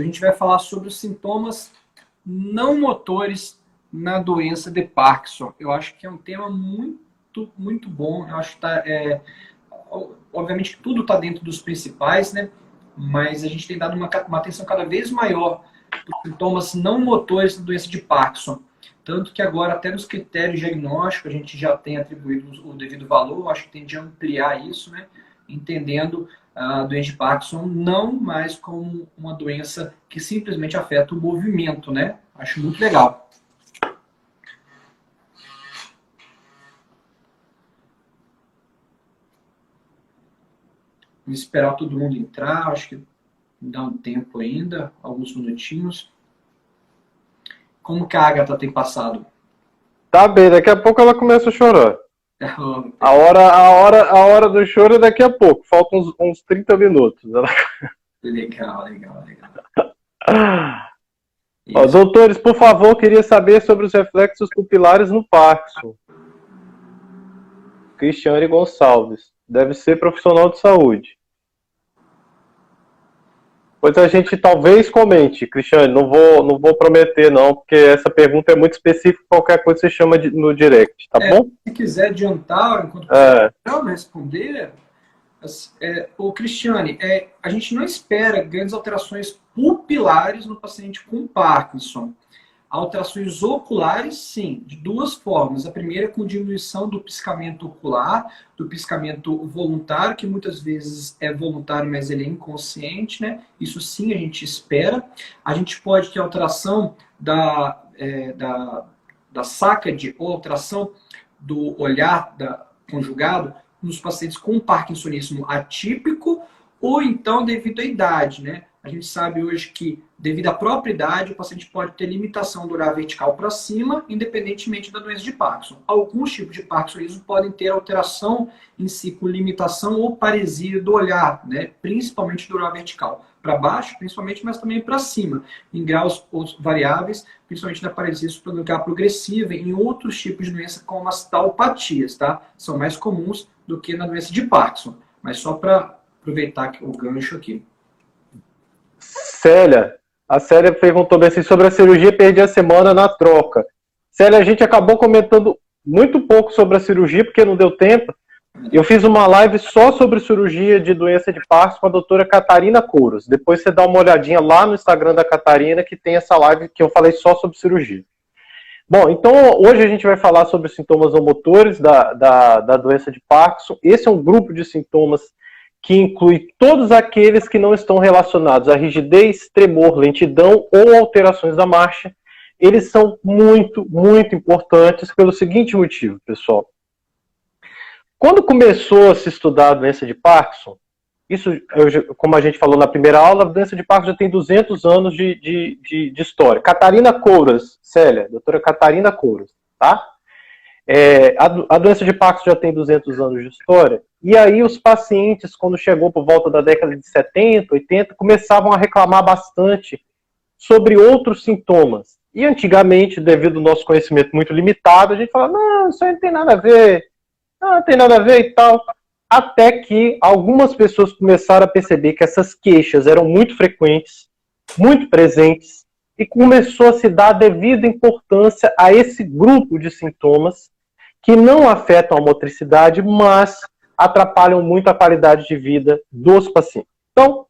a gente vai falar sobre os sintomas não motores na doença de Parkinson. Eu acho que é um tema muito, muito bom. Eu acho que tá, é, obviamente tudo está dentro dos principais, né? Mas a gente tem dado uma, uma atenção cada vez maior para sintomas não motores da doença de Parkinson. Tanto que agora, até nos critérios diagnósticos, a gente já tem atribuído o devido valor, acho que tem de ampliar isso, né? Entendendo a doença de Parkinson não mais como uma doença que simplesmente afeta o movimento, né? Acho muito legal. Vamos esperar todo mundo entrar, acho que dá um tempo ainda, alguns minutinhos. Como que a Agatha tem passado? Tá bem, daqui a pouco ela começa a chorar. a, hora, a, hora, a hora do choro é daqui a pouco, faltam uns, uns 30 minutos. Legal, legal, legal. Ó, doutores, por favor, queria saber sobre os reflexos pupilares no Parkinson. Cristiane Gonçalves. Deve ser profissional de saúde. Pois a gente talvez comente, Cristiane, não vou, não vou prometer não, porque essa pergunta é muito específica, qualquer coisa você chama de, no direct, tá é, bom? Se quiser adiantar, enquanto é. responder, é, o Cristiane, é, a gente não espera grandes alterações pupilares no paciente com Parkinson. Alterações oculares, sim, de duas formas. A primeira é com diminuição do piscamento ocular, do piscamento voluntário, que muitas vezes é voluntário, mas ele é inconsciente, né? Isso sim a gente espera. A gente pode ter alteração da, é, da, da SACAD ou alteração do olhar da, conjugado nos pacientes com parkinsonismo atípico ou então devido à idade, né? A gente sabe hoje que, devido à própria idade, o paciente pode ter limitação do olhar vertical para cima, independentemente da doença de Parkinson. Alguns tipos de Parkinsonismo podem ter alteração em si, com limitação ou paresia do olhar, né? principalmente do olhar vertical. Para baixo, principalmente, mas também para cima, em graus variáveis, principalmente da paresia supranuclear progressiva, em outros tipos de doença, como as taupatias, tá? São mais comuns do que na doença de Parkinson. Mas só para aproveitar o gancho aqui. Célia, a Célia perguntou assim sobre a cirurgia, perdi a semana na troca. Célia, a gente acabou comentando muito pouco sobre a cirurgia, porque não deu tempo. Eu fiz uma live só sobre cirurgia de doença de Parkinson com a doutora Catarina Couros. Depois você dá uma olhadinha lá no Instagram da Catarina, que tem essa live que eu falei só sobre cirurgia. Bom, então hoje a gente vai falar sobre os sintomas motores da, da, da doença de Parkinson. Esse é um grupo de sintomas que inclui todos aqueles que não estão relacionados à rigidez, tremor, lentidão ou alterações da marcha. Eles são muito, muito importantes pelo seguinte motivo, pessoal. Quando começou a se estudar a doença de Parkinson, isso, como a gente falou na primeira aula, a doença de Parkinson já tem 200 anos de, de, de, de história. Catarina Couras, Célia, doutora Catarina Couras, tá? É, a, a, doença de Parkinson já tem 200 anos de história, e aí os pacientes, quando chegou por volta da década de 70, 80, começavam a reclamar bastante sobre outros sintomas. E antigamente, devido ao nosso conhecimento muito limitado, a gente falava, não, isso aí não tem nada a ver, não, não tem nada a ver e tal. Até que algumas pessoas começaram a perceber que essas queixas eram muito frequentes, muito presentes, e começou a se dar devida importância a esse grupo de sintomas que não afetam a motricidade, mas atrapalham muito a qualidade de vida dos pacientes. Então,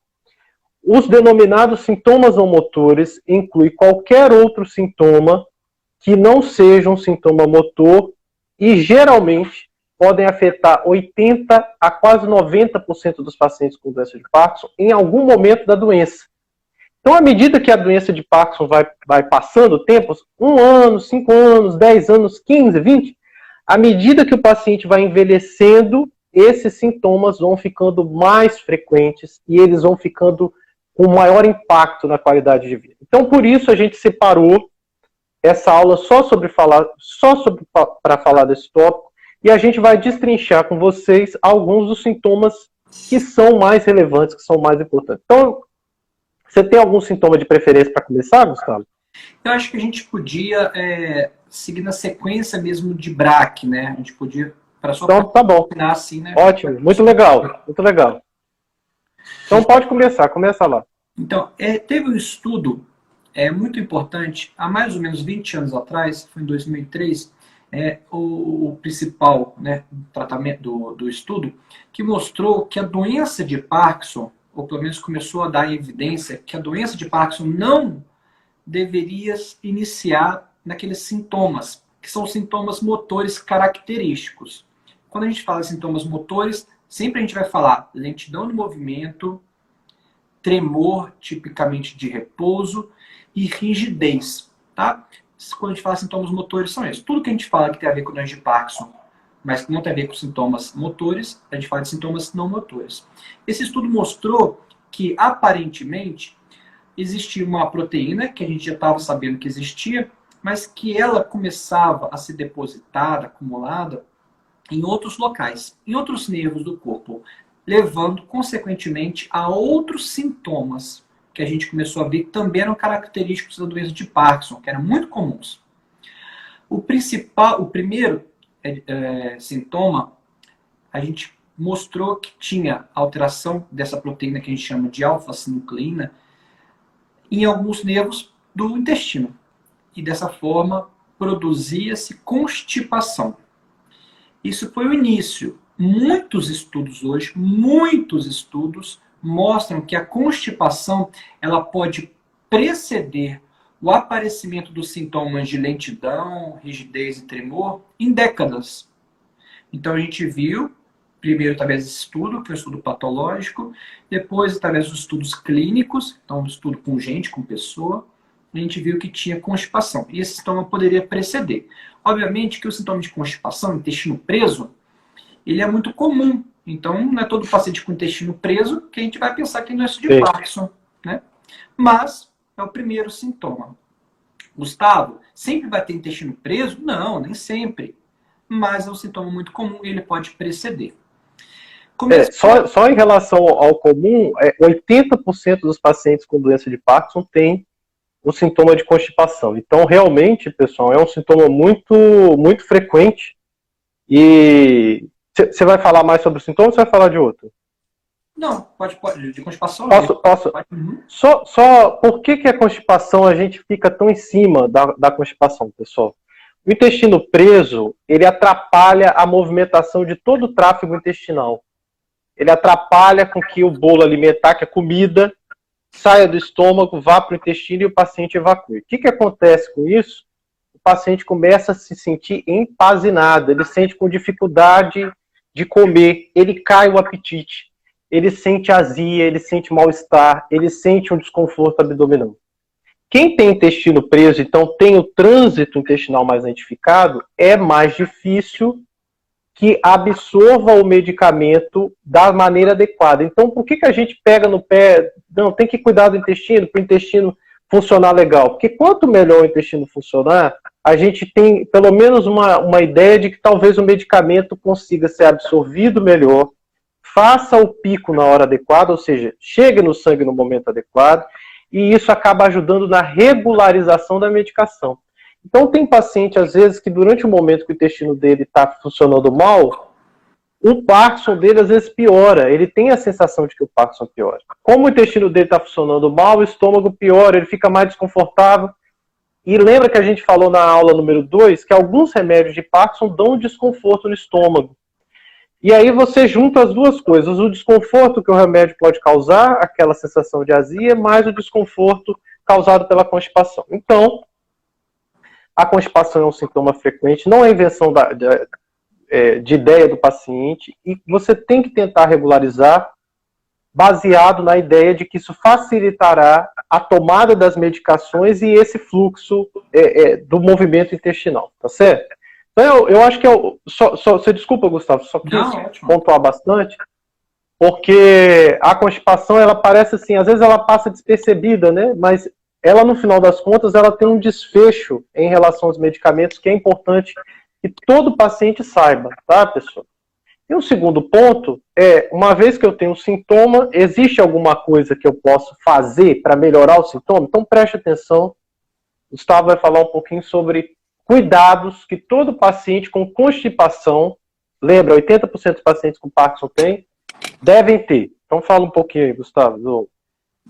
os denominados sintomas não motores incluem qualquer outro sintoma que não seja um sintoma motor e geralmente podem afetar 80 a quase 90% dos pacientes com doença de Parkinson em algum momento da doença. Então, à medida que a doença de Parkinson vai, vai passando o tempo, um ano, cinco anos, dez anos, 15, 20, à medida que o paciente vai envelhecendo, esses sintomas vão ficando mais frequentes e eles vão ficando com maior impacto na qualidade de vida. Então, por isso a gente separou essa aula só sobre falar, só sobre para falar desse tópico, e a gente vai destrinchar com vocês alguns dos sintomas que são mais relevantes, que são mais importantes. Então, você tem algum sintoma de preferência para começar, Gustavo? Eu acho que a gente podia é, seguir na sequência mesmo de BRAC, né? A gente podia, para só então, tá bom. assim, né? Ótimo, muito legal, muito legal. Então pode começar, começa lá. Então, é, teve um estudo é, muito importante, há mais ou menos 20 anos atrás, foi em 2003, é, o, o principal né, tratamento do, do estudo, que mostrou que a doença de Parkinson, ou pelo menos começou a dar evidência que a doença de Parkinson não deveria iniciar naqueles sintomas, que são sintomas motores característicos. Quando a gente fala sintomas motores, sempre a gente vai falar lentidão no movimento, tremor, tipicamente de repouso, e rigidez, tá? Quando a gente fala sintomas motores, são esses. Tudo que a gente fala que tem a ver com doença de Parkinson, mas que não tem a ver com sintomas motores, a gente fala de sintomas não motores. Esse estudo mostrou que, aparentemente, existia uma proteína que a gente já estava sabendo que existia, mas que ela começava a ser depositada, acumulada em outros locais, em outros nervos do corpo, levando, consequentemente, a outros sintomas que a gente começou a ver que também eram característicos da doença de Parkinson, que eram muito comuns. O principal, o primeiro é, é, sintoma, a gente mostrou que tinha alteração dessa proteína que a gente chama de alfa-sinucleína em alguns nervos do intestino. E dessa forma produzia-se constipação. Isso foi o início. Muitos estudos hoje, muitos estudos mostram que a constipação ela pode preceder o aparecimento dos sintomas de lentidão, rigidez e tremor em décadas. Então a gente viu, primeiro através desse estudo, que é um estudo patológico, depois através dos estudos clínicos, então um estudo com gente, com pessoa, a gente viu que tinha constipação. E esse sintoma poderia preceder. Obviamente que o sintoma de constipação, intestino preso, ele é muito comum então, não é todo paciente com intestino preso que a gente vai pensar que é doença de Sim. Parkinson, né? Mas é o primeiro sintoma. Gustavo, sempre vai ter intestino preso? Não, nem sempre. Mas é um sintoma muito comum e ele pode preceder. É, só, só em relação ao comum, é, 80% dos pacientes com doença de Parkinson têm o sintoma de constipação. Então, realmente, pessoal, é um sintoma muito, muito frequente e você vai falar mais sobre o sintoma ou você vai falar de outro? Não, pode, pode de constipação. Posso, posso. Uhum. Só, só por que, que a constipação a gente fica tão em cima da, da constipação, pessoal? O intestino preso, ele atrapalha a movimentação de todo o tráfego intestinal. Ele atrapalha com que o bolo alimentar, que é comida, saia do estômago, vá para o intestino e o paciente evacue. O que, que acontece com isso? O paciente começa a se sentir empazinado, ele sente com dificuldade de comer, ele cai o apetite, ele sente azia, ele sente mal-estar, ele sente um desconforto abdominal. Quem tem intestino preso, então tem o trânsito intestinal mais identificado, é mais difícil que absorva o medicamento da maneira adequada. Então, por que, que a gente pega no pé? Não, tem que cuidar do intestino, para o intestino funcionar legal. Porque quanto melhor o intestino funcionar, a gente tem pelo menos uma, uma ideia de que talvez o medicamento consiga ser absorvido melhor, faça o pico na hora adequada, ou seja, chegue no sangue no momento adequado, e isso acaba ajudando na regularização da medicação. Então, tem paciente, às vezes, que durante o momento que o intestino dele está funcionando mal, o Parkinson dele às vezes piora. Ele tem a sensação de que o Parkinson piora. Como o intestino dele está funcionando mal, o estômago piora, ele fica mais desconfortável. E lembra que a gente falou na aula número 2 que alguns remédios de Parkinson dão desconforto no estômago. E aí você junta as duas coisas, o desconforto que o remédio pode causar, aquela sensação de azia, mais o desconforto causado pela constipação. Então, a constipação é um sintoma frequente, não é invenção da, é, de ideia do paciente e você tem que tentar regularizar baseado na ideia de que isso facilitará a tomada das medicações e esse fluxo é, é, do movimento intestinal, tá certo? Então, eu, eu acho que eu. Só, só, você desculpa, Gustavo, só quis Não, pontuar bastante, porque a constipação, ela parece assim, às vezes ela passa despercebida, né? Mas ela, no final das contas, ela tem um desfecho em relação aos medicamentos que é importante que todo paciente saiba, tá, pessoal? E o segundo ponto é, uma vez que eu tenho um sintoma, existe alguma coisa que eu posso fazer para melhorar o sintoma? Então preste atenção. Gustavo vai falar um pouquinho sobre cuidados que todo paciente com constipação, lembra, 80% dos pacientes com Parkinson têm, devem ter. Então fala um pouquinho aí, Gustavo. Do...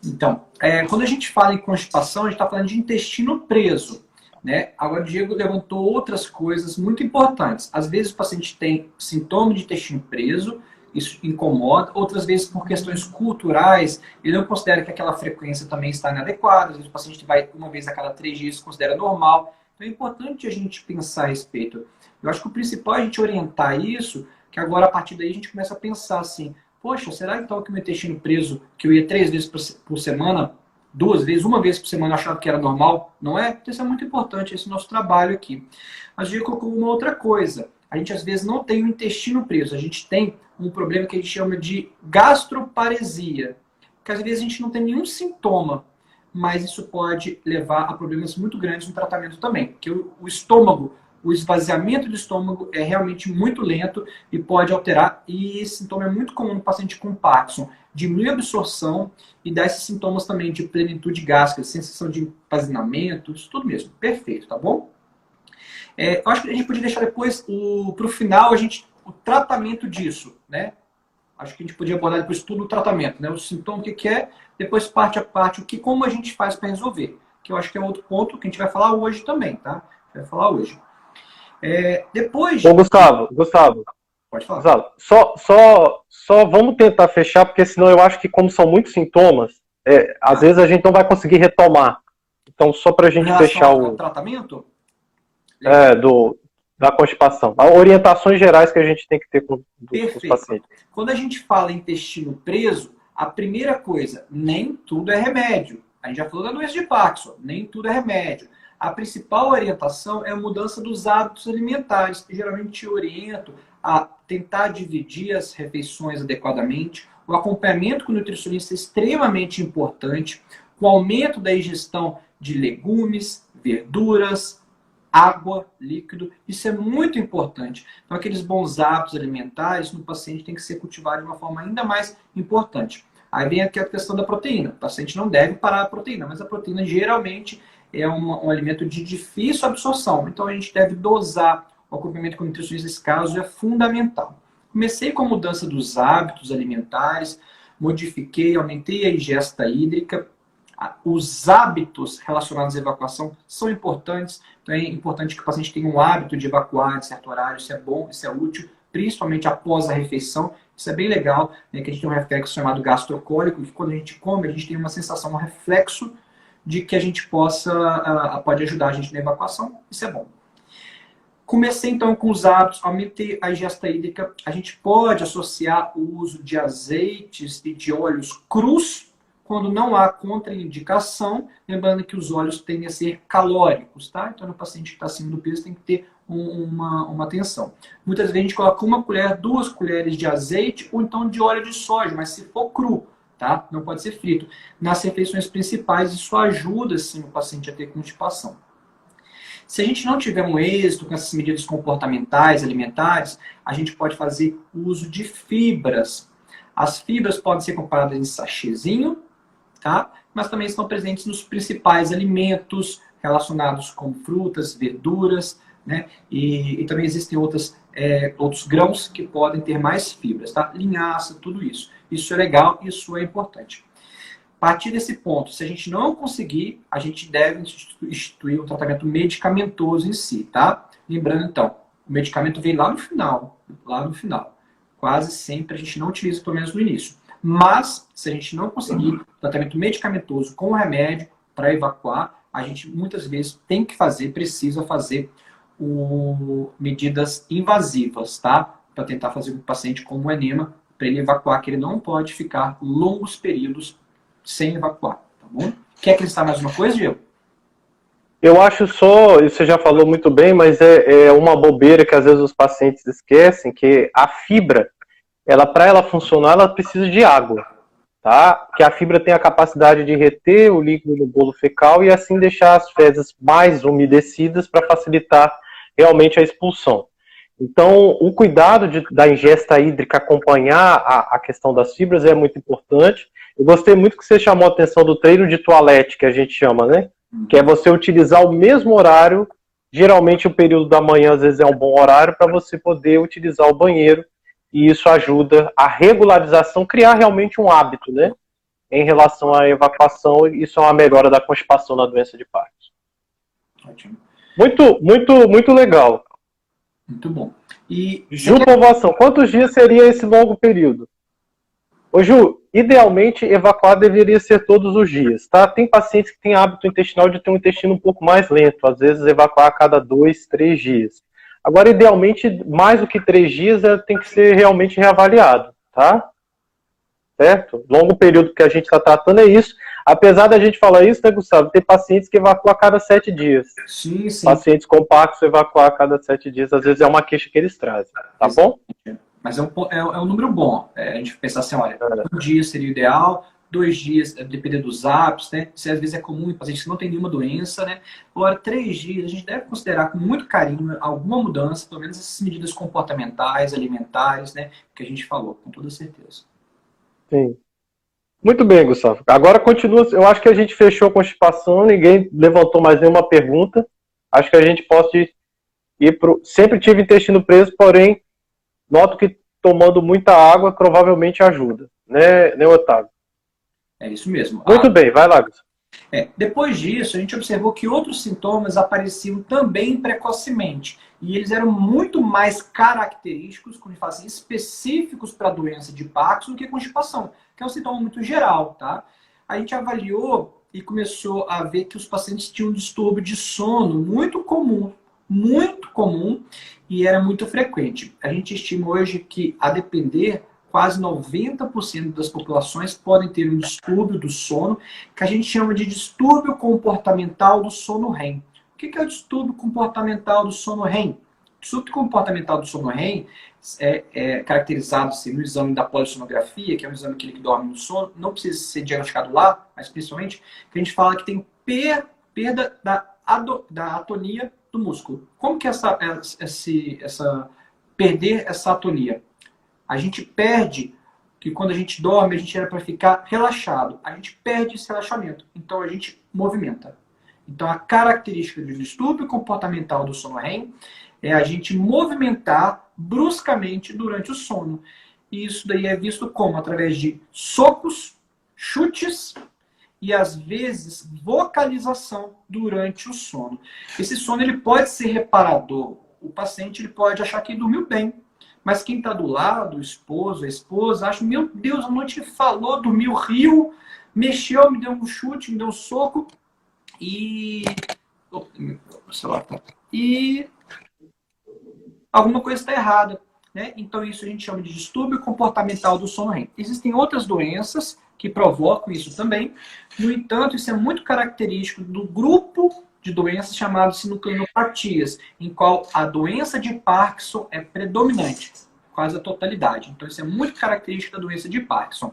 Então, é, quando a gente fala em constipação, a gente está falando de intestino preso. Né? Agora, o Diego levantou outras coisas muito importantes. Às vezes, o paciente tem sintoma de intestino preso, isso incomoda. Outras vezes, por questões culturais, ele não considera que aquela frequência também está inadequada. Às vezes, o paciente vai uma vez a cada três dias, considera normal. Então, é importante a gente pensar a respeito. Eu acho que o principal é a gente orientar isso, que agora, a partir daí, a gente começa a pensar assim, poxa, será que o meu intestino preso, que eu ia três vezes por semana, duas vezes, uma vez por semana, achava que era normal? Não é? Então, isso é muito importante, esse nosso trabalho aqui. Mas eu colocou uma outra coisa. A gente, às vezes, não tem o intestino preso. A gente tem um problema que a gente chama de gastroparesia. Que, às vezes, a gente não tem nenhum sintoma, mas isso pode levar a problemas muito grandes no tratamento também. Porque o estômago o esvaziamento do estômago é realmente muito lento e pode alterar. E esse sintoma é muito comum no paciente com Parkinson. Diminui a absorção e dá esses sintomas também de plenitude gástrica, sensação de empazinamento, isso tudo mesmo. Perfeito, tá bom? É, eu acho que a gente podia deixar depois, para o final, a gente, o tratamento disso, né? Acho que a gente podia abordar depois tudo o tratamento, né? O sintoma, o que, que é, depois parte a parte, o que, como a gente faz para resolver. Que eu acho que é outro ponto que a gente vai falar hoje também, tá? A gente vai falar hoje. É, depois. Ô, Gustavo, Gustavo. Pode falar. Gustavo, só, só, só vamos tentar fechar, porque senão eu acho que, como são muitos sintomas, é, às ah. vezes a gente não vai conseguir retomar. Então, só para a gente fechar o. tratamento? É, do, da constipação. Orientações gerais que a gente tem que ter com, com os pacientes. Quando a gente fala intestino preso, a primeira coisa, nem tudo é remédio. A gente já falou da doença de Parkinson, nem tudo é remédio a principal orientação é a mudança dos hábitos alimentares. Geralmente eu oriento a tentar dividir as refeições adequadamente. O acompanhamento com o nutricionista é extremamente importante. Com o aumento da ingestão de legumes, verduras, água, líquido, isso é muito importante. Então, aqueles bons hábitos alimentares no paciente tem que ser cultivado de uma forma ainda mais importante. Aí vem aqui a questão da proteína. O paciente não deve parar a proteína, mas a proteína geralmente é um, um alimento de difícil absorção. Então a gente deve dosar o acompanhamento com nutricionista nesse caso é fundamental. Comecei com a mudança dos hábitos alimentares, modifiquei, aumentei a ingesta hídrica. Os hábitos relacionados à evacuação são importantes. Então é importante que o paciente tenha um hábito de evacuar em certo horário. Isso é bom, isso é útil, principalmente após a refeição. Isso é bem legal, né, que a gente tem um reflexo chamado gastrocólico, que quando a gente come, a gente tem uma sensação, um reflexo de que a gente possa, pode ajudar a gente na evacuação, isso é bom. Comecei então com os hábitos, aumentei a ingesta hídrica. A gente pode associar o uso de azeites e de óleos crus quando não há contraindicação, lembrando que os óleos tendem a ser calóricos, tá? Então, no paciente que está acima do peso tem que ter um, uma, uma atenção. Muitas vezes a gente coloca uma colher, duas colheres de azeite ou então de óleo de soja, mas se for cru, tá? Não pode ser frito. Nas refeições principais, isso ajuda sim o paciente a ter constipação. Se a gente não tiver um êxito com essas medidas comportamentais, alimentares, a gente pode fazer uso de fibras. As fibras podem ser compradas em sachêzinho, tá? Mas também estão presentes nos principais alimentos relacionados com frutas, verduras, né? E, e também existem outras, é, outros grãos que podem ter mais fibras, tá? Linhaça, tudo isso. Isso é legal, isso é importante. A partir desse ponto, se a gente não conseguir, a gente deve instituir um tratamento medicamentoso em si, tá? Lembrando então, o medicamento vem lá no final, lá no final. Quase sempre a gente não utiliza, pelo menos no início. Mas, se a gente não conseguir tratamento medicamentoso com remédio para evacuar, a gente muitas vezes tem que fazer, precisa fazer o, medidas invasivas, tá? Para tentar fazer com o paciente com um enema para ele evacuar, que ele não pode ficar longos períodos sem evacuar, tá bom? Quer acrescentar mais uma coisa, Diego? Eu acho só, você já falou muito bem, mas é, é uma bobeira que às vezes os pacientes esquecem, que a fibra, ela para ela funcionar, ela precisa de água, tá? Que a fibra tem a capacidade de reter o líquido no bolo fecal e assim deixar as fezes mais umedecidas para facilitar realmente a expulsão. Então, o cuidado de, da ingesta hídrica acompanhar a, a, questão das fibras é muito importante. Eu gostei muito que você chamou a atenção do treino de toalete, que a gente chama, né? Que é você utilizar o mesmo horário. Geralmente, o período da manhã, às vezes, é um bom horário para você poder utilizar o banheiro. E isso ajuda a regularização, criar realmente um hábito, né? em relação à evacuação, isso é uma melhora da constipação na doença de Parkinson. Ótimo. Muito, muito, muito legal. Muito bom. E Ju Povoação, quantos dias seria esse longo período? Ô Ju, idealmente evacuar deveria ser todos os dias, tá? Tem pacientes que têm hábito intestinal de ter um intestino um pouco mais lento, às vezes evacuar a cada dois, três dias. Agora, idealmente, mais do que três dias é, tem que ser realmente reavaliado, tá? Certo? Longo período que a gente está tratando é isso. Apesar da gente falar isso, né, Gustavo? Tem pacientes que evacuam a cada sete dias. Sim, sim. Pacientes compactos evacuar a cada sete dias, às vezes é uma queixa que eles trazem, tá bom? Mas é um, é, é um número bom. É, a gente pensar assim, olha, um dia seria o ideal, dois dias, é, dependendo dos hábitos, né? Se às vezes é comum em pacientes que não tem nenhuma doença, né? Agora, três dias, a gente deve considerar com muito carinho alguma mudança, pelo menos essas medidas comportamentais, alimentares, né? Que a gente falou, com toda certeza. Sim. Muito bem, Gustavo. Agora continua. Eu acho que a gente fechou a constipação, ninguém levantou mais nenhuma pergunta. Acho que a gente pode ir para. Sempre tive intestino preso, porém, noto que tomando muita água provavelmente ajuda, né, né Otávio? É isso mesmo. Muito ah, bem, vai lá, Gustavo. É, depois disso, a gente observou que outros sintomas apareciam também precocemente. E eles eram muito mais característicos, a gente fala assim, específicos para a doença de Parkinson do que constipação, que é um sintoma muito geral, tá? A gente avaliou e começou a ver que os pacientes tinham um distúrbio de sono muito comum, muito comum e era muito frequente. A gente estima hoje que, a depender, quase 90% das populações podem ter um distúrbio do sono, que a gente chama de distúrbio comportamental do sono REM. O que é o distúrbio comportamental do sono REM? O distúrbio comportamental do sono REM é, é caracterizado assim, no exame da polissonografia, que é um exame que ele dorme no sono, não precisa ser diagnosticado lá, mas principalmente, que a gente fala que tem per, perda da, ado, da atonia do músculo. Como que essa, essa, essa perder essa atonia? A gente perde que quando a gente dorme, a gente era para ficar relaxado. A gente perde esse relaxamento. Então a gente movimenta. Então a característica do distúrbio comportamental do sono REM é a gente movimentar bruscamente durante o sono. E isso daí é visto como? Através de socos, chutes e às vezes vocalização durante o sono. Esse sono ele pode ser reparador. O paciente ele pode achar que dormiu bem, mas quem está do lado, o esposo, a esposa, acha, meu Deus, a noite falou, dormiu, riu, mexeu, me deu um chute, me deu um soco e. Tá. E alguma coisa está errada. Né? Então, isso a gente chama de distúrbio comportamental do sono REM. Existem outras doenças que provocam isso também. No entanto, isso é muito característico do grupo de doenças chamadas sinucleinopatias, em qual a doença de Parkinson é predominante, quase a totalidade. Então, isso é muito característico da doença de Parkinson.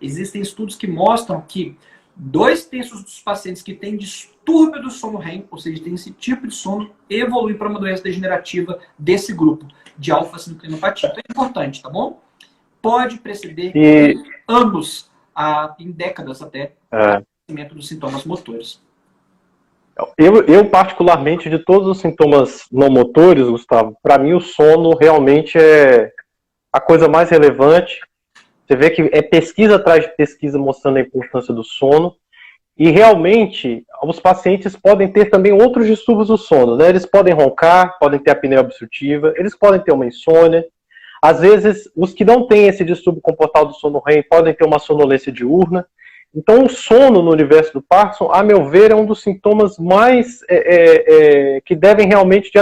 Existem estudos que mostram que dois terços dos pacientes que têm distúrbio do sono REM, ou seja, tem esse tipo de sono, evoluem para uma doença degenerativa desse grupo, de alfa-sinucleinopatia. Então é importante, tá bom? Pode preceder e... anos, a, em décadas até, é. o crescimento dos sintomas motores. Eu, eu, particularmente, de todos os sintomas não motores, Gustavo, para mim o sono realmente é a coisa mais relevante. Você vê que é pesquisa atrás de pesquisa mostrando a importância do sono. E realmente, os pacientes podem ter também outros distúrbios do sono. Né? Eles podem roncar, podem ter apneia obstrutiva, eles podem ter uma insônia. Às vezes, os que não têm esse distúrbio comportal do sono REM podem ter uma sonolência diurna. Então, o sono no universo do Parkinson, a meu ver, é um dos sintomas mais é, é, é, que devem realmente de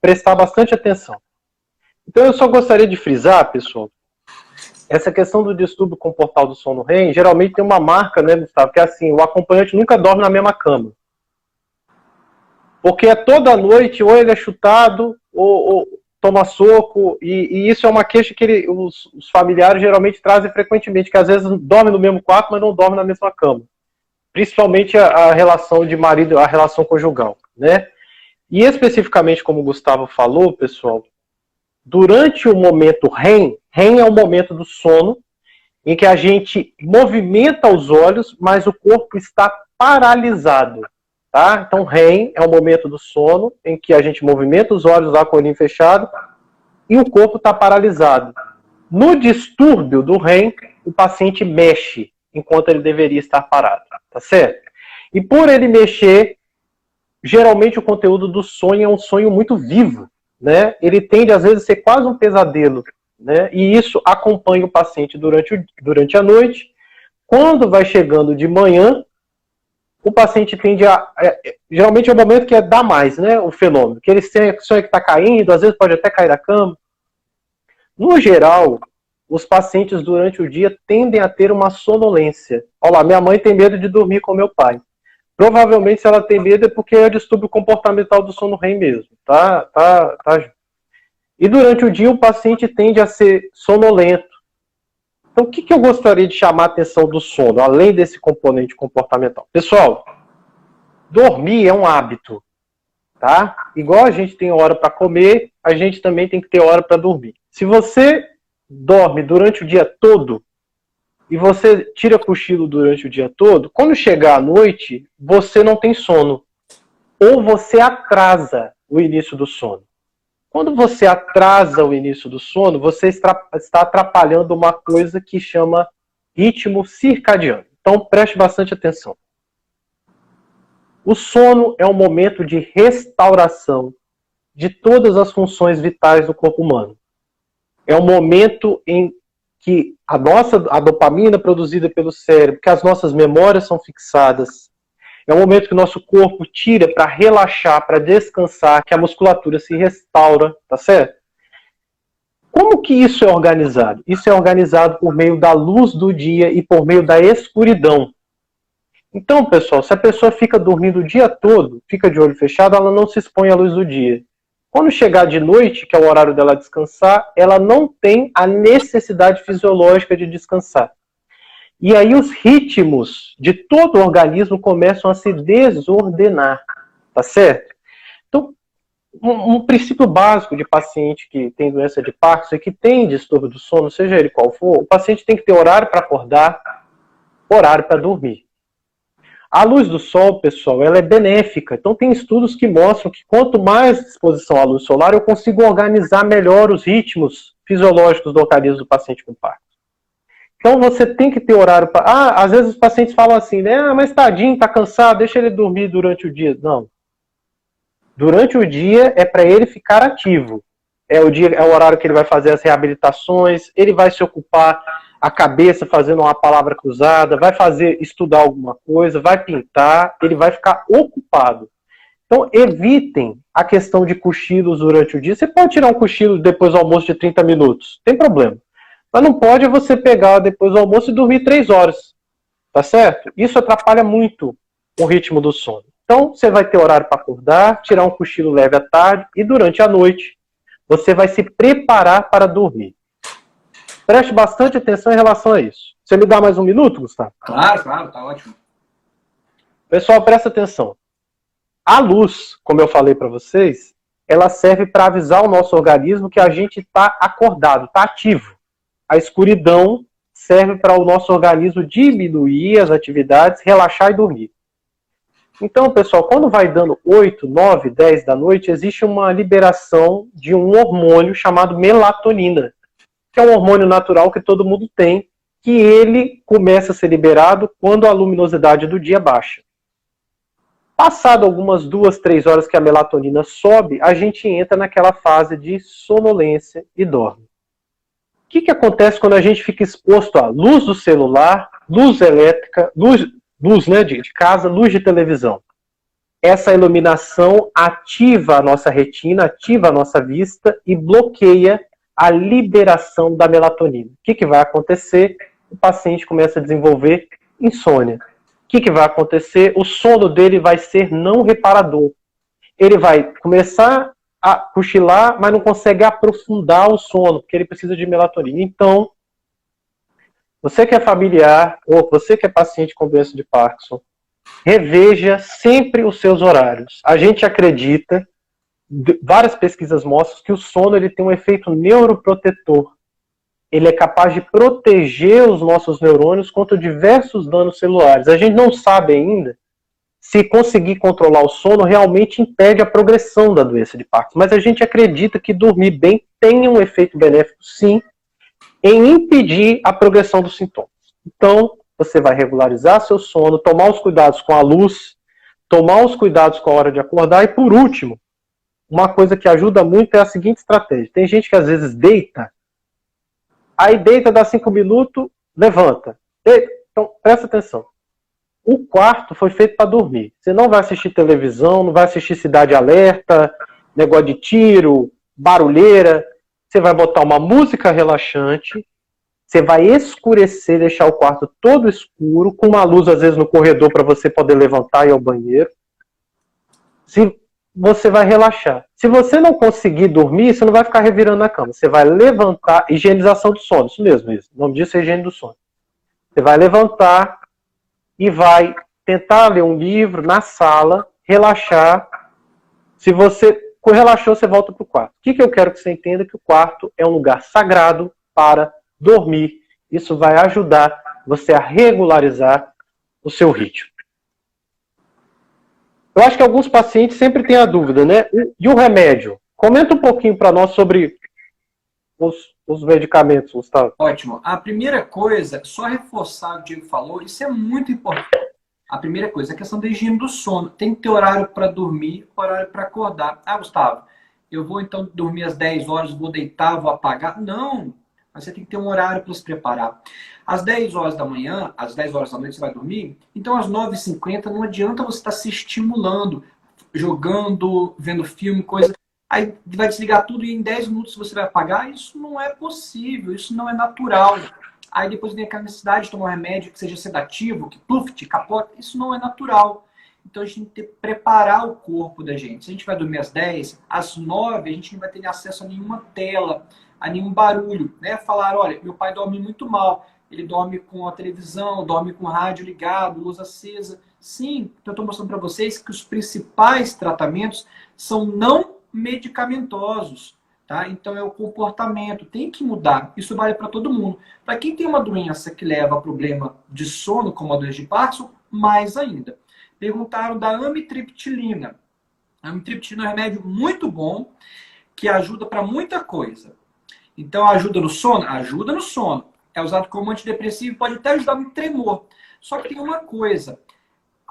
prestar bastante atenção. Então, eu só gostaria de frisar, pessoal, essa questão do distúrbio comportal do sono REM, geralmente tem uma marca, né, Gustavo, que é assim, o acompanhante nunca dorme na mesma cama. Porque é toda noite, ou ele é chutado, ou, ou toma soco, e, e, isso é uma queixa que ele, os, os, familiares geralmente trazem frequentemente, que às vezes dorme no mesmo quarto, mas não dorme na mesma cama. Principalmente a, a relação de marido, a relação conjugal, né? E especificamente, como o Gustavo falou, pessoal, durante o momento REM, REM é o momento do sono, em que a gente movimenta os olhos, mas o corpo está paralisado. Tá? Então, REM é o momento do sono, em que a gente movimenta os olhos lá com o olhinho fechado e o corpo está paralisado. No distúrbio do REM, o paciente mexe. enquanto ele deveria estar parado, tá certo? E por ele mexer, geralmente o conteúdo do sonho é um sonho muito vivo, né? Ele tende às vezes a ser quase um pesadelo, né? E isso acompanha o paciente durante, o, durante a noite. Quando vai chegando de manhã, o paciente tende a. É, geralmente é o momento que é dar mais, né? O fenômeno. Que ele sonha que está caindo, às vezes pode até cair da cama. No geral, os pacientes durante o dia tendem a ter uma sonolência. Olha lá, minha mãe tem medo de dormir com meu pai. Provavelmente, se ela tem medo, é porque é distúrbio comportamental do sono REM mesmo. Tá, tá, tá. E durante o dia, o paciente tende a ser sonolento. Então, o que, que eu gostaria de chamar a atenção do sono, além desse componente comportamental? Pessoal, dormir é um hábito, tá? Igual a gente tem hora para comer, a gente também tem que ter hora para dormir. Se você dorme durante o dia todo e você tira cochilo durante o dia todo, quando chegar à noite, você não tem sono. Ou você atrasa o início do sono. Quando você atrasa o início do sono, você está atrapalhando uma coisa que chama ritmo circadiano. Então preste bastante atenção. O sono é um momento de restauração de todas as funções vitais do corpo humano. É um momento em que a nossa a dopamina produzida pelo cérebro, que as nossas memórias são fixadas, é um momento que o nosso corpo tira para relaxar, para descansar, que a musculatura se restaura, tá certo? Como que isso é organizado? Isso é organizado por meio da luz do dia e por meio da escuridão. Então, pessoal, se a pessoa fica dormindo o dia todo, fica de olho fechado, ela não se expõe à luz do dia. Quando chegar de noite, que é o horário dela descansar, ela não tem a necessidade fisiológica de descansar. E aí os ritmos de todo o organismo começam a se desordenar, tá certo? Então, um, um princípio básico de paciente que tem doença de Parkinson e que tem distúrbio do sono, seja ele qual for, o paciente tem que ter horário para acordar, horário para dormir. A luz do sol, pessoal, ela é benéfica. Então tem estudos que mostram que quanto mais exposição à luz solar, eu consigo organizar melhor os ritmos fisiológicos do organismo do paciente com Parkinson. Então você tem que ter horário para. Ah, às vezes os pacientes falam assim, né? Ah, mas tadinho, tá cansado, deixa ele dormir durante o dia. Não. Durante o dia é para ele ficar ativo. É o dia, é o horário que ele vai fazer as reabilitações, ele vai se ocupar a cabeça fazendo uma palavra cruzada, vai fazer estudar alguma coisa, vai pintar, ele vai ficar ocupado. Então evitem a questão de cochilos durante o dia. Você pode tirar um cochilo depois do almoço de 30 minutos, tem problema. Mas não pode você pegar depois do almoço e dormir três horas. Tá certo? Isso atrapalha muito o ritmo do sono. Então, você vai ter horário para acordar, tirar um cochilo leve à tarde e durante a noite você vai se preparar para dormir. Preste bastante atenção em relação a isso. Você me dá mais um minuto, Gustavo? Claro, claro, tá ótimo. Pessoal, presta atenção. A luz, como eu falei para vocês, ela serve para avisar o nosso organismo que a gente está acordado, está ativo a escuridão serve para o nosso organismo diminuir as atividades, relaxar e dormir. Então, pessoal, quando vai dando 8, 9, 10 da noite, existe uma liberação de um hormônio chamado melatonina, que é um hormônio natural que todo mundo tem, que ele começa a ser liberado quando a luminosidade do dia baixa. Passado algumas duas, três horas que a melatonina sobe, a gente entra naquela fase de sonolência e dorme que, que acontece quando a gente fica exposto à luz do celular, luz elétrica, luz, luz né, de, de casa, luz de televisão? Essa iluminação ativa a nossa retina, ativa a nossa vista e bloqueia a liberação da melatonina. O que, que vai acontecer? O paciente começa a desenvolver insônia. O que, que vai acontecer? O sono dele vai ser não reparador. Ele vai começar a cochilar, mas não consegue aprofundar o sono, porque ele precisa de melatonina. Então, você que é familiar ou você que é paciente com doença de Parkinson, reveja sempre os seus horários. A gente acredita, várias pesquisas mostram que o sono ele tem um efeito neuroprotetor. Ele é capaz de proteger os nossos neurônios contra diversos danos celulares. A gente não sabe ainda se conseguir controlar o sono, realmente impede a progressão da doença de Parkinson. Mas a gente acredita que dormir bem tem um efeito benéfico, sim, em impedir a progressão dos sintomas. Então, você vai regularizar seu sono, tomar os cuidados com a luz, tomar os cuidados com a hora de acordar e por último, uma coisa que ajuda muito é a seguinte estratégia. Tem gente que às vezes deita, aí deita, dá cinco minutos, levanta. Deita. Então, presta atenção. O quarto foi feito para dormir. Você não vai assistir televisão, não vai assistir Cidade Alerta, negócio de tiro, barulheira. Você vai botar uma música relaxante, você vai escurecer, deixar o quarto todo escuro, com uma luz às vezes no corredor para você poder levantar e ir ao banheiro. Se você vai relaxar. Se você não conseguir dormir, você não vai ficar revirando na cama. Você vai levantar, higienização do sono, isso mesmo, isso. O nome disso é higiene do sono. Você vai levantar e vai tentar ler um livro na sala, relaxar. Se você relaxou, você volta para o quarto. O que, que eu quero que você entenda? Que o quarto é um lugar sagrado para dormir. Isso vai ajudar você a regularizar o seu ritmo. Eu acho que alguns pacientes sempre têm a dúvida, né? E o remédio? Comenta um pouquinho para nós sobre os, os, medicamentos, Gustavo. Ótimo. A primeira coisa, só reforçar o que o Diego falou, isso é muito importante. A primeira coisa, a questão da higiene do sono. Tem que ter horário para dormir, horário para acordar. Ah, Gustavo, eu vou então dormir às 10 horas, vou deitar, vou apagar. Não, mas você tem que ter um horário para se preparar. Às 10 horas da manhã, às 10 horas da noite você vai dormir, então às 9h50 não adianta você estar tá se estimulando, jogando, vendo filme, coisa. Aí vai desligar tudo e em 10 minutos você vai apagar. Isso não é possível, isso não é natural. Aí depois vem aquela necessidade de tomar um remédio que seja sedativo, que pluf, capota. Isso não é natural. Então a gente tem que preparar o corpo da gente. Se a gente vai dormir às 10, às 9 a gente não vai ter acesso a nenhuma tela a nenhum barulho, né? Falar, olha, meu pai dorme muito mal, ele dorme com a televisão, dorme com o rádio ligado, luz acesa. Sim, então eu estou mostrando para vocês que os principais tratamentos são não medicamentosos, tá? Então é o comportamento, tem que mudar. Isso vale para todo mundo. Para quem tem uma doença que leva a problema de sono, como a doença de Parkinson, mais ainda. Perguntaram da amitriptilina. A amitriptilina é um remédio muito bom que ajuda para muita coisa. Então, ajuda no sono? Ajuda no sono. É usado como antidepressivo, pode até ajudar no tremor. Só que tem uma coisa.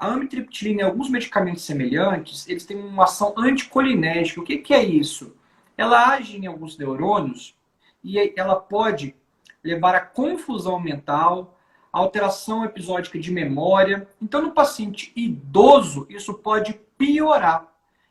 A amitriptilina e alguns medicamentos semelhantes, eles têm uma ação anticolinérgica. O que, que é isso? Ela age em alguns neurônios e ela pode levar a confusão mental, alteração episódica de memória. Então, no paciente idoso, isso pode piorar.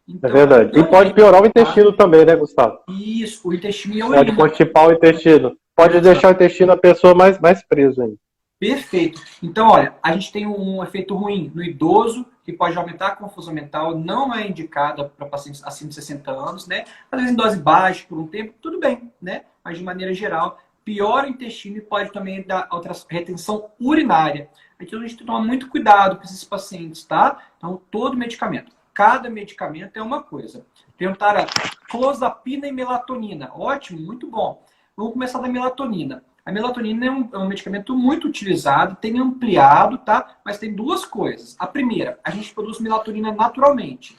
Então, é verdade. E pode piorar o intestino também, né, Gustavo? Isso, o intestino e a urina. Pode constipar o intestino. Pode deixar o intestino da pessoa mais, mais preso ainda. Perfeito. Então, olha, a gente tem um efeito ruim no idoso, que pode aumentar a confusão mental, não é indicada para pacientes acima de 60 anos, né? Às vezes em dose baixa por um tempo, tudo bem, né? Mas de maneira geral, piora o intestino e pode também dar outra retenção urinária. Então a gente tem que tomar muito cuidado com esses pacientes, tá? Então, todo medicamento cada medicamento é uma coisa. Perguntaram clozapina e melatonina. Ótimo, muito bom. Vamos começar da melatonina. A melatonina é um, é um, medicamento muito utilizado, tem ampliado, tá? Mas tem duas coisas. A primeira, a gente produz melatonina naturalmente.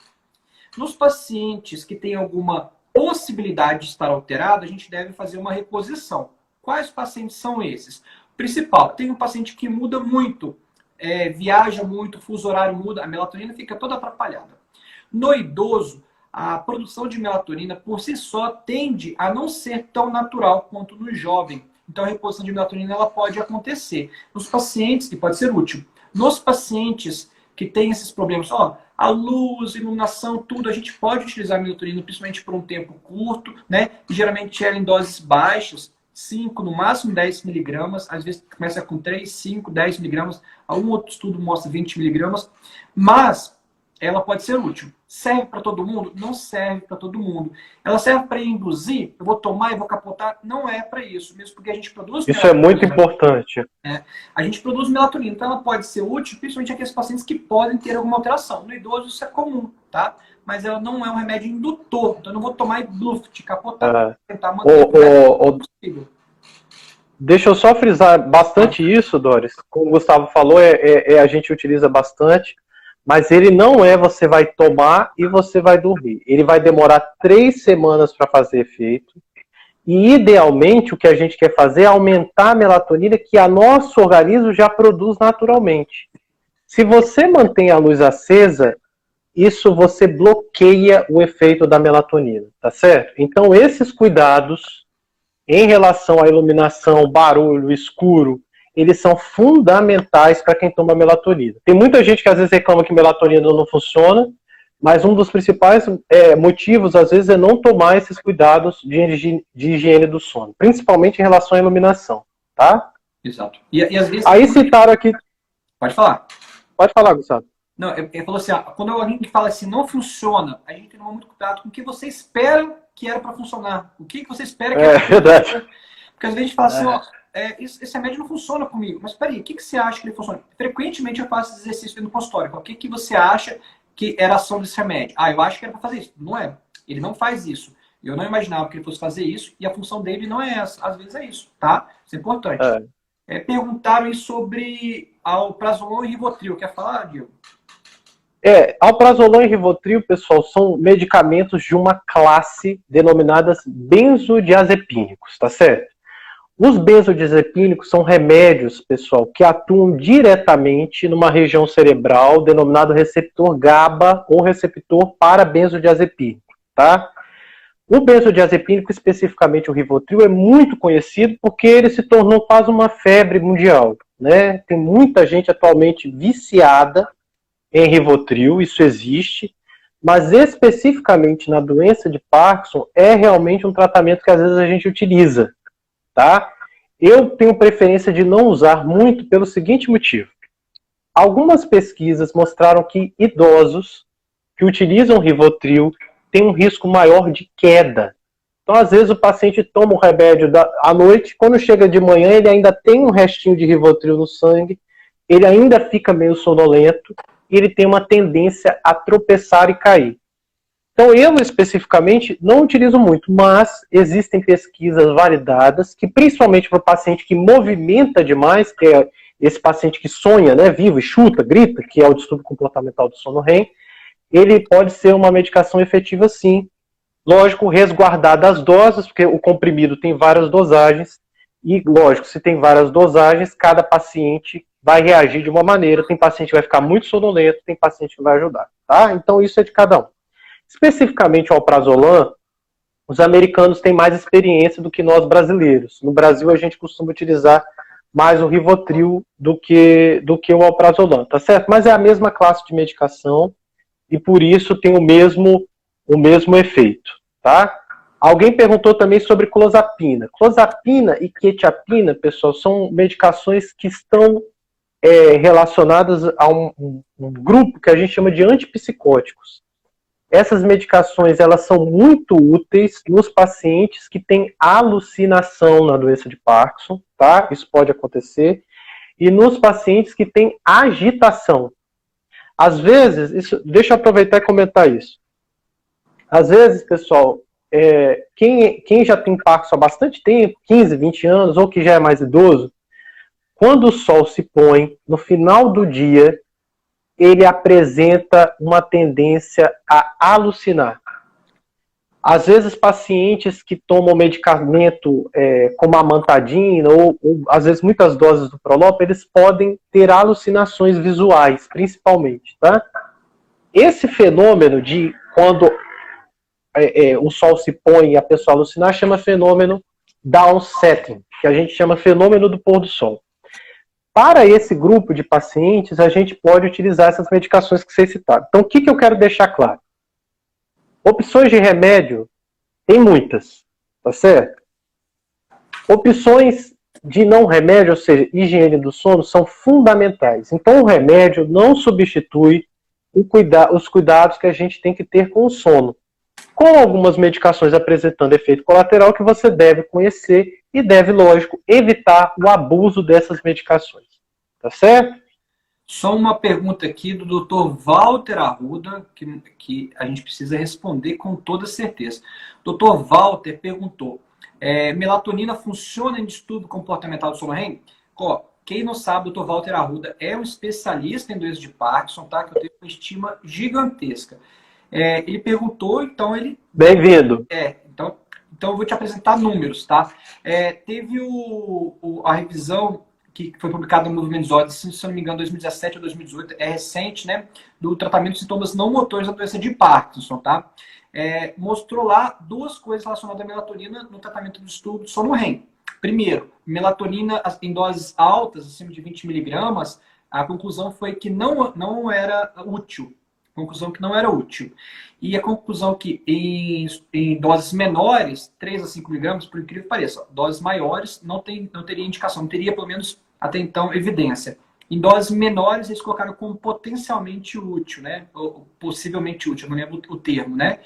Nos pacientes que têm alguma possibilidade de estar alterado, a gente deve fazer uma reposição. Quais pacientes são esses? principal, tem um paciente que muda muito, é, viaja muito, fuso horário muda, a melatonina fica toda atrapalhada. No idoso, a produção de melatonina por si só tende a não ser tão natural quanto no jovem. Então a reposição de melatonina ela pode acontecer nos pacientes que pode ser útil. Nos pacientes que têm esses problemas, ó, a luz, iluminação, tudo, a gente pode utilizar melatonina principalmente por um tempo curto, né? E geralmente ela em doses baixas, 5, no máximo 10 miligramas, às vezes começa com 3, 5, 10 miligramas, algum outro estudo mostra 20 miligramas, mas ela pode ser útil. Serve para todo mundo? Não serve para todo mundo. Ela serve para induzir? Eu vou tomar e vou capotar? Não é para isso, mesmo porque a gente produz. Isso é muito importante. É, a gente produz melatonina, então ela pode ser útil, principalmente aqueles pacientes que podem ter alguma alteração. No idoso isso é comum, tá? Mas ela não é um remédio indutor, então eu não vou tomar e te capotar. É. Tentar manter o, o, o... Deixa eu só frisar bastante isso, Doris. Como o Gustavo falou, é, é, é a gente utiliza bastante mas ele não é você vai tomar e você vai dormir. Ele vai demorar três semanas para fazer efeito. E idealmente o que a gente quer fazer é aumentar a melatonina que a nosso organismo já produz naturalmente. Se você mantém a luz acesa, isso você bloqueia o efeito da melatonina, tá certo? Então esses cuidados em relação à iluminação, barulho, escuro, eles são fundamentais para quem toma melatonina. Tem muita gente que às vezes reclama que melatonina não funciona, mas um dos principais é, motivos, às vezes, é não tomar esses cuidados de, de, higiene do sono, principalmente em relação à iluminação, tá? Exato. E, e às vezes... Aí citaram aqui... Pode falar. Pode falar, Gustavo. Não, ele falou assim, ó, quando alguém fala assim, não funciona, a gente tem que tomar muito cuidado com o que você espera que era para funcionar. O que, que você espera que é, era pra verdade. funcionar. Porque às vezes a gente fala assim, é. ó, é, esse remédio não funciona comigo. Mas peraí, o que, que você acha que ele funciona? Frequentemente eu faço esse exercício no consultório. O que, que você acha que era a ação desse remédio? Ah, eu acho que era para fazer isso. Não é. Ele não faz isso. Eu não imaginava que ele fosse fazer isso e a função dele não é essa. Às vezes é isso, tá? Isso é importante. É. É, perguntaram sobre o Prazolon e Rivotril. Quer falar, Diego? É, alprazolam e rivotril, pessoal, são medicamentos de uma classe denominadas benzodiazepínicos, tá certo? Os benzodiazepínicos são remédios, pessoal, que atuam diretamente numa região cerebral denominado receptor GABA ou receptor para benzodiazepínico, tá? O benzodiazepínico, especificamente o Rivotril, é muito conhecido porque ele se tornou quase uma febre mundial, né? Tem muita gente atualmente viciada em Rivotril, isso existe, mas especificamente na doença de Parkinson é realmente um tratamento que às vezes a gente utiliza, tá? Eu tenho preferência de não usar muito pelo seguinte motivo. Algumas pesquisas mostraram que idosos que utilizam Rivotril têm um risco maior de queda. Então, às vezes, o paciente toma o remédio da, à noite, quando chega de manhã, ele ainda tem um restinho de Rivotril no sangue, ele ainda fica meio sonolento, e ele tem uma tendência a tropeçar e cair. Então, eu especificamente não utilizo muito, mas existem pesquisas validadas que, principalmente para o paciente que movimenta demais, que é esse paciente que sonha, né, vivo e chuta, grita, que é o distúrbio comportamental do sono REM, ele pode ser uma medicação efetiva sim. Lógico, resguardar as doses, porque o comprimido tem várias dosagens, e lógico, se tem várias dosagens, cada paciente vai reagir de uma maneira. Tem paciente que vai ficar muito sonolento, tem paciente que vai ajudar, tá? Então isso é de cada um. Especificamente o alprazolam, os americanos têm mais experiência do que nós brasileiros. No Brasil a gente costuma utilizar mais o Rivotril do que do que o alprazolam, tá certo? Mas é a mesma classe de medicação e por isso tem o mesmo o mesmo efeito, tá? Alguém perguntou também sobre clozapina. Clozapina e quetiapina, pessoal, são medicações que estão é, relacionadas a um, um, grupo que a gente chama de antipsicóticos. Essas medicações elas são muito úteis nos pacientes que têm alucinação na doença de Parkinson, tá? Isso pode acontecer. E nos pacientes que têm agitação. Às vezes, isso, deixa eu aproveitar e comentar isso. Às vezes, pessoal, é, quem, quem já tem Parkinson há bastante tempo, 15, 20 anos, ou que já é mais idoso, quando o sol se põe, no final do dia, ele apresenta uma tendência a alucinar. Às vezes, pacientes que tomam medicamento é, como a mantadina, ou, ou, às vezes muitas doses do Prolop, eles podem ter alucinações visuais, principalmente. Tá? Esse fenômeno de quando é, é, o sol se põe e a pessoa alucinar chama fenômeno downsetting, que a gente chama fenômeno do pôr do sol. Para esse grupo de pacientes, a gente pode utilizar essas medicações que vocês citaram. Então, o que, que eu quero deixar claro? Opções de remédio, tem muitas, tá certo? Opções de não remédio, ou seja, higiene do sono, são fundamentais. Então, o remédio não substitui cuida os cuidados que a gente tem que ter com o sono. Com algumas medicações apresentando efeito colateral que você deve conhecer e deve, lógico, evitar o abuso dessas medicações. Tá certo? Só uma pergunta aqui do Dr. Walter Arruda, que, que a gente precisa responder com toda certeza. Dr. Walter perguntou: é, melatonina funciona em distúrbio comportamental do sono REM? Ó, quem não sabe, o Dr. Walter Arruda é um especialista em doença de Parkinson, tá? Que eu tenho uma estima gigantesca. É, ele perguntou, então ele. Bem-vindo. É, então Então, eu vou te apresentar números, tá? É, teve o, o, a revisão que foi publicada no Movimento Odyssey, se não me engano, 2017 ou 2018, é recente, né? Do tratamento de sintomas não motores da doença de Parkinson, tá? É, mostrou lá duas coisas relacionadas à melatonina no tratamento do estudo sono REM. Primeiro, melatonina em doses altas, acima de 20 miligramas, a conclusão foi que não, não era útil. Conclusão que não era útil. E a conclusão que em, em doses menores, 3 a 5 miligramas, por incrível que pareça, doses maiores não, tem, não teria indicação, não teria pelo menos até então evidência. Em doses menores, eles colocaram como potencialmente útil, né? Ou possivelmente útil, não lembro o termo, né?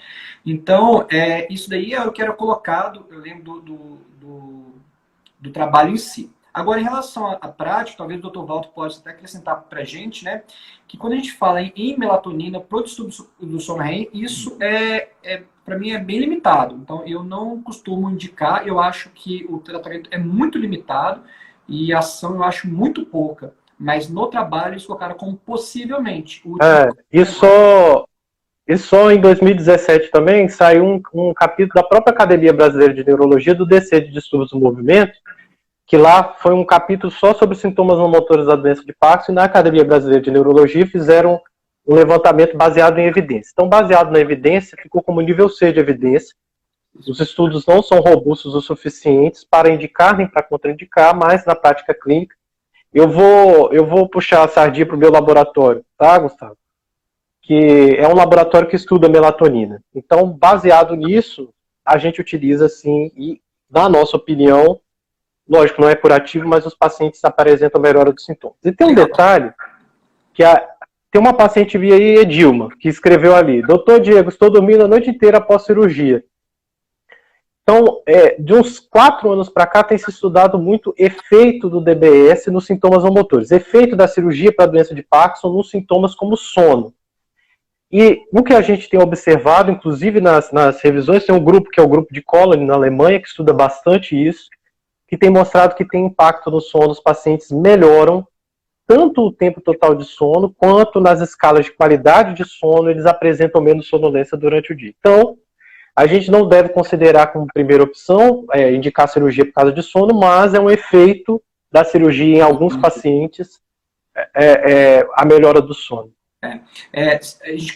Então, é, isso daí é o que era colocado, eu lembro do, do, do, do trabalho em si. Agora, em relação à prática, talvez o Dr. Walter possa até acrescentar para a gente, né? Que quando a gente fala em, melatonina para o distúrbio do sono REM, isso é, é para mim, é bem limitado. Então, eu não costumo indicar, eu acho que o tratamento é muito limitado e ação eu acho muito pouca. Mas no trabalho eles colocaram como possivelmente. É, e só, e só em 2017 também saiu um, um capítulo da própria Academia Brasileira de Neurologia do DC de Distúrbios do Movimento, que lá foi um capítulo só sobre sintomas não motores da doença de Parkinson, e na Academia Brasileira de Neurologia fizeram um levantamento baseado em evidência. Então, baseado na evidência, ficou como nível C de evidência. Os estudos não são robustos o suficientes para indicar nem para contraindicar, mas na prática clínica, eu vou, eu vou puxar a sardinha para o meu laboratório, tá, Gustavo? Que é um laboratório que estuda melatonina. Então, baseado nisso, a gente utiliza, sim, e, na nossa opinião, Lógico, não é curativo, mas os pacientes apresentam melhora dos sintomas. E tem um detalhe, que a, tem uma paciente via aí, Edilma, que escreveu ali, doutor Diego, estou dormindo a noite inteira após cirurgia. Então, é, de uns quatro anos para cá, tem se estudado muito efeito do DBS nos sintomas não motores. Efeito da cirurgia para a doença de Parkinson nos sintomas como sono. E o que a gente tem observado, inclusive nas, nas revisões, tem um grupo que é o grupo de Colony na Alemanha, que estuda bastante isso, que tem mostrado que tem impacto no sono, os pacientes melhoram tanto o tempo total de sono, quanto nas escalas de qualidade de sono, eles apresentam menos sonolência durante o dia. Então, a gente não deve considerar como primeira opção é, indicar cirurgia por causa de sono, mas é um efeito da cirurgia em alguns uhum. pacientes é, é, a melhora do sono. É, é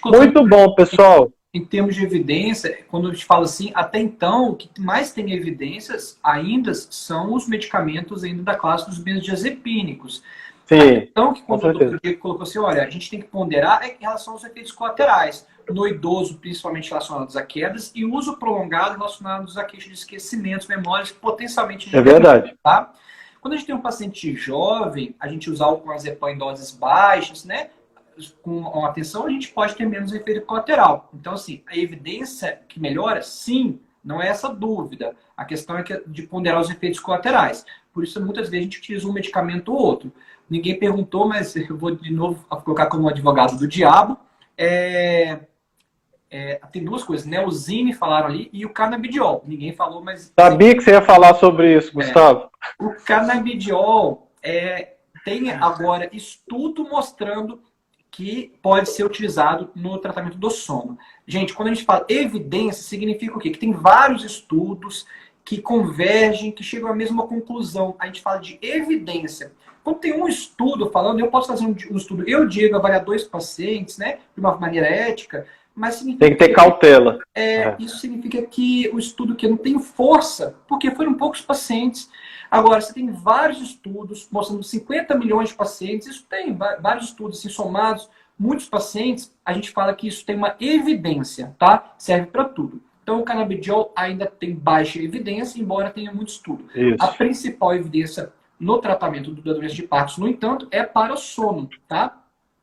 Muito bom, pessoal em termos de evidência, quando a gente fala assim, até então, o que mais tem evidências ainda são os medicamentos ainda da classe dos benzodiazepínicos. Sim, então, que quando o doutor colocou assim, olha, a gente tem que ponderar é em relação aos efeitos colaterais, no idoso, principalmente relacionados a quedas, e uso prolongado relacionados a queixas de esquecimentos, memórias potencialmente... É verdade. Tá? Quando a gente tem um paciente jovem, a gente usar o clonazepam em doses baixas, né? com atenção, a gente pode ter menos efeito colateral. Então, assim, a evidência que melhora, sim, não é essa dúvida. A questão é que, de ponderar os efeitos colaterais. Por isso, muitas vezes, a gente utiliza um medicamento ou outro. Ninguém perguntou, mas eu vou de novo colocar como advogado do diabo. É, é, tem duas coisas, Neosine falaram ali e o canabidiol. Ninguém falou, mas. Sabia que você ia falar sobre isso, é. Gustavo. É, o canabidiol é, tem agora estudo mostrando que pode ser utilizado no tratamento do sono. Gente, quando a gente fala evidência, significa o quê? Que tem vários estudos que convergem, que chegam à mesma conclusão. A gente fala de evidência. Quando tem um estudo falando, eu posso fazer um, estudo, eu digo, avaliar dois pacientes, né, de uma maneira ética, mas tem que ter cautela. É, é. Isso significa que o estudo que não tem força, porque foram poucos pacientes. Agora, você tem vários estudos mostrando 50 milhões de pacientes, isso tem vários estudos assim, somados, muitos pacientes, a gente fala que isso tem uma evidência, tá? Serve para tudo. Então, o canabidiol ainda tem baixa evidência, embora tenha muito estudo. Isso. A principal evidência no tratamento da doença de Parkinson, no entanto, é para o sono, tá?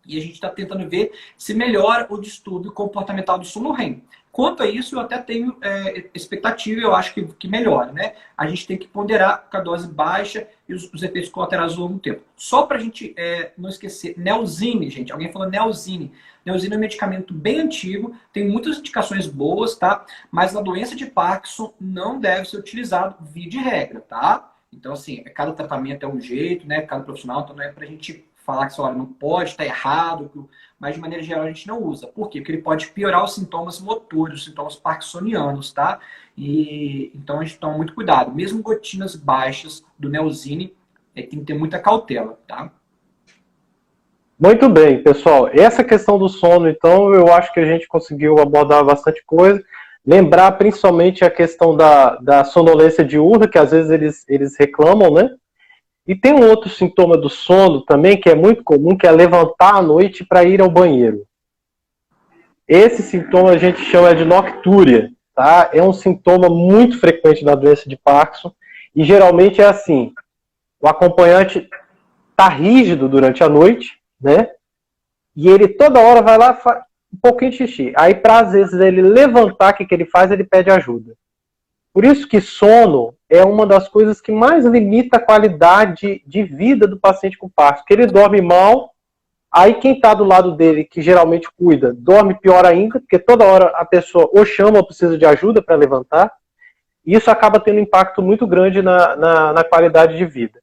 E a gente está tentando ver se melhora o distúrbio comportamental do sono REM. Quanto a isso, eu até tenho é, expectativa, eu acho que, que melhora, né? A gente tem que ponderar com a dose baixa e os, os efeitos colaterais ao longo do tempo. Só para a gente é, não esquecer, Neosine, gente. Alguém falou Neosine. Neosine é um medicamento bem antigo, tem muitas indicações boas, tá? Mas na doença de Parkinson não deve ser utilizado via de regra, tá? Então, assim, cada tratamento é um jeito, né? Cada profissional, então não é para a gente falar que olha, não pode, está errado, mas de maneira geral a gente não usa. Por quê? Porque ele pode piorar os sintomas motores, os sintomas parkinsonianos, tá? E então a gente toma muito cuidado. Mesmo gotinas baixas do Neosine, é, tem que ter muita cautela, tá? Muito bem, pessoal. Essa questão do sono, então, eu acho que a gente conseguiu abordar bastante coisa. Lembrar principalmente a questão da, da sonolência diurna, que às vezes eles, eles reclamam, né? E tem um outro sintoma do sono também, que é muito comum, que é levantar à noite para ir ao banheiro. Esse sintoma a gente chama de noctúria, tá? É um sintoma muito frequente na doença de Parkinson e geralmente é assim: o acompanhante tá rígido durante a noite, né? E ele toda hora vai lá um pouquinho de xixi. Aí para às vezes ele levantar, o que, que ele faz? Ele pede ajuda. Por isso que sono é uma das coisas que mais limita a qualidade de vida do paciente com Parkinson, porque ele dorme mal, aí quem está do lado dele, que geralmente cuida, dorme pior ainda, porque toda hora a pessoa ou chama ou precisa de ajuda para levantar, e isso acaba tendo um impacto muito grande na, na, na qualidade de vida.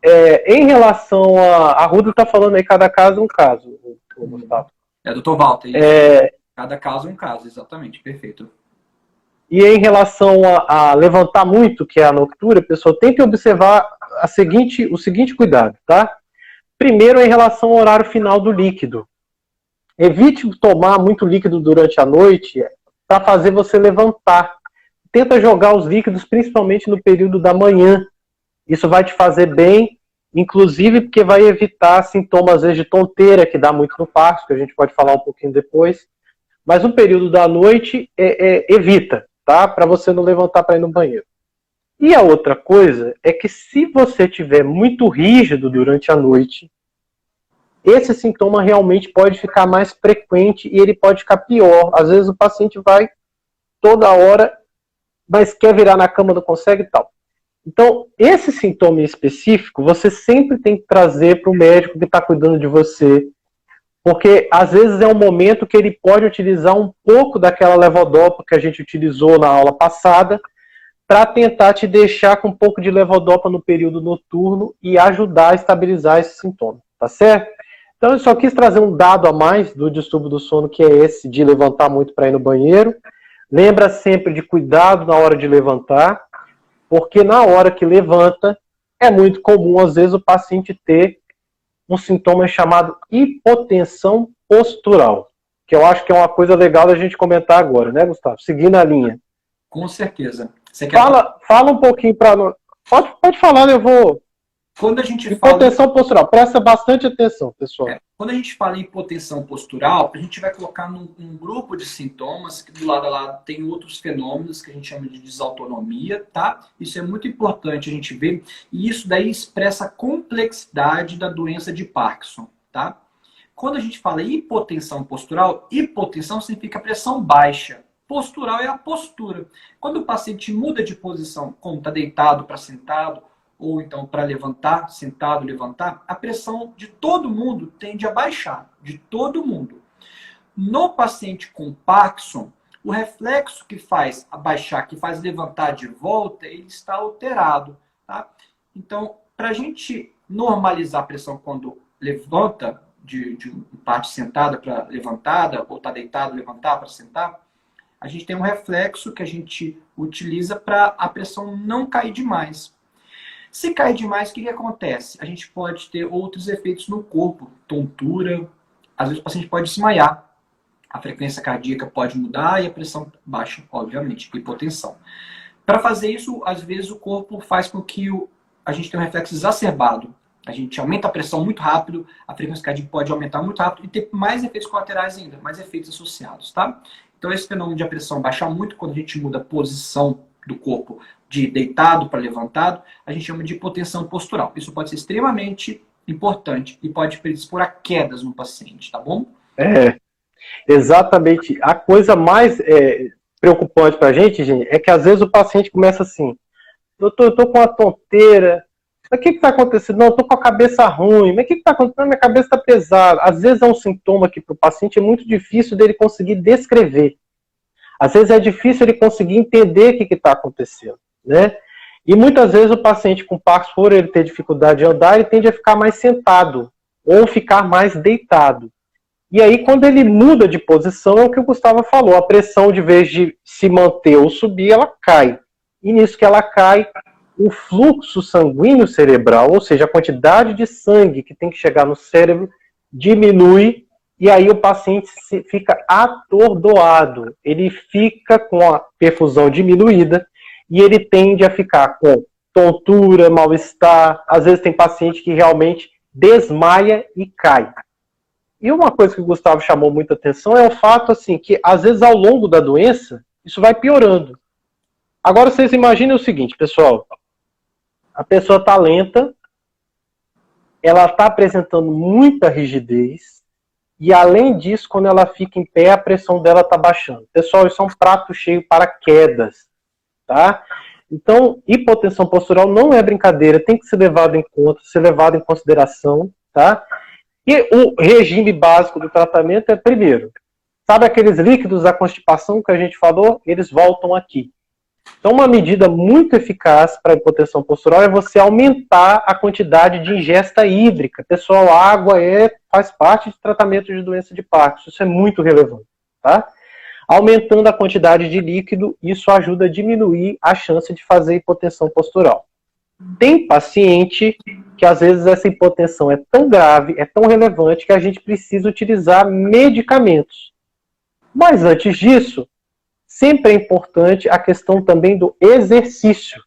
É, em relação a. A Ruda está falando aí, cada caso é um caso, Gustavo. É, doutor Walter. É... Cada caso é um caso, exatamente, perfeito. E em relação a, a, levantar muito, que é a noctura, pessoal, tem que observar a seguinte, o seguinte cuidado, tá? Primeiro, em relação ao horário final do líquido. Evite tomar muito líquido durante a noite para fazer você levantar. Tenta jogar os líquidos principalmente no período da manhã. Isso vai te fazer bem, inclusive porque vai evitar sintomas às vezes, de tonteira que dá muito no passo, que a gente pode falar um pouquinho depois. Mas no período da noite, é, é, evita tá? Para você não levantar para ir no banheiro. E a outra coisa é que se você tiver muito rígido durante a noite, esse sintoma realmente pode ficar mais frequente e ele pode ficar pior. Às vezes o paciente vai toda hora, mas quer virar na cama, não consegue e tal. Então, esse sintoma específico, você sempre tem que trazer para o médico que está cuidando de você, porque às vezes é um momento que ele pode utilizar um pouco daquela levodopa que a gente utilizou na aula passada para tentar te deixar com um pouco de levodopa no período noturno e ajudar a estabilizar esse sintoma, tá certo? Então eu só quis trazer um dado a mais do distúrbio do sono, que é esse de levantar muito para ir no banheiro. Lembra sempre de cuidado na hora de levantar, porque na hora que levanta, é muito comum, às vezes, o paciente ter um sintoma chamado hipotensão postural, que eu acho que é uma coisa legal da gente comentar agora, né, Gustavo? Seguindo a linha. Com certeza. Fala, fala um pouquinho para pode, pode falar, eu vou quando a gente hipotensão fala... postural, presta bastante atenção, pessoal. É, quando a gente fala em hipotensão postural, a gente vai colocar num, um grupo de sintomas que do lado a lado tem outros fenômenos que a gente chama de desautonomia, tá? Isso é muito importante a gente ver e isso daí expressa a complexidade da doença de Parkinson, tá? Quando a gente fala hipotensão postural, hipotensão significa pressão baixa. Postural é a postura. Quando o paciente muda de posição, como está deitado para sentado, ou então para levantar, sentado, levantar, a pressão de todo mundo tende a baixar, de todo mundo. No paciente com Parkinson, o reflexo que faz abaixar, que faz levantar de volta, ele está alterado. Tá? Então, para a gente normalizar a pressão quando levanta, de, de parte sentada para levantada, ou está deitado, levantar para sentar, a gente tem um reflexo que a gente utiliza para a pressão não cair demais. Se cair demais, o que, que acontece? A gente pode ter outros efeitos no corpo, tontura, às vezes o paciente pode desmaiar, a frequência cardíaca pode mudar e a pressão baixa, obviamente, hipotensão. Para fazer isso, às vezes o corpo faz com que o, a gente tenha um reflexo exacerbado. A gente aumenta a pressão muito rápido, a frequência cardíaca pode aumentar muito rápido e ter mais efeitos colaterais ainda, mais efeitos associados, tá? Então esse fenômeno de a pressão baixar muito quando a gente muda a posição do corpo de deitado para levantado, a gente chama de hipotensão postural. Isso pode ser extremamente importante e pode predispor a quedas no paciente, tá bom? É, exatamente. A coisa mais é, preocupante para a gente, gente, é que às vezes o paciente começa assim, doutor, eu tô com uma tonteira, mas o que está acontecendo? Não, eu tô com a cabeça ruim, mas o que está acontecendo? Minha cabeça está pesada. Às vezes é um sintoma que para o paciente é muito difícil dele conseguir descrever. Às vezes é difícil ele conseguir entender o que está acontecendo, né? E muitas vezes o paciente com Parkinson, por ele ter dificuldade de andar, ele tende a ficar mais sentado ou ficar mais deitado. E aí, quando ele muda de posição, é o que o Gustavo falou, a pressão, de vez de se manter ou subir, ela cai. E nisso que ela cai, o fluxo sanguíneo cerebral, ou seja, a quantidade de sangue que tem que chegar no cérebro, diminui e aí o paciente fica atordoado, ele fica com a perfusão diminuída e ele tende a ficar com tontura, mal-estar, às vezes tem paciente que realmente desmaia e cai. E uma coisa que o Gustavo chamou muita atenção é o fato assim que às vezes ao longo da doença isso vai piorando. Agora vocês imaginem o seguinte, pessoal, a pessoa está lenta, ela está apresentando muita rigidez, e além disso, quando ela fica em pé, a pressão dela está baixando. Pessoal, isso é um prato cheio para quedas, tá? Então, hipotensão postural não é brincadeira, tem que ser levado em conta, ser levado em consideração, tá? E o regime básico do tratamento é, primeiro, sabe aqueles líquidos da constipação que a gente falou? Eles voltam aqui. Então, uma medida muito eficaz para a hipotensão postural é você aumentar a quantidade de ingesta hídrica. Pessoal, a água é, faz parte de tratamento de doença de Parkinson, isso é muito relevante, tá? Aumentando a quantidade de líquido, isso ajuda a diminuir a chance de fazer hipotensão postural. Tem paciente que às vezes essa hipotensão é tão grave, é tão relevante que a gente precisa utilizar medicamentos. Mas antes disso, sempre é importante a questão também do exercício.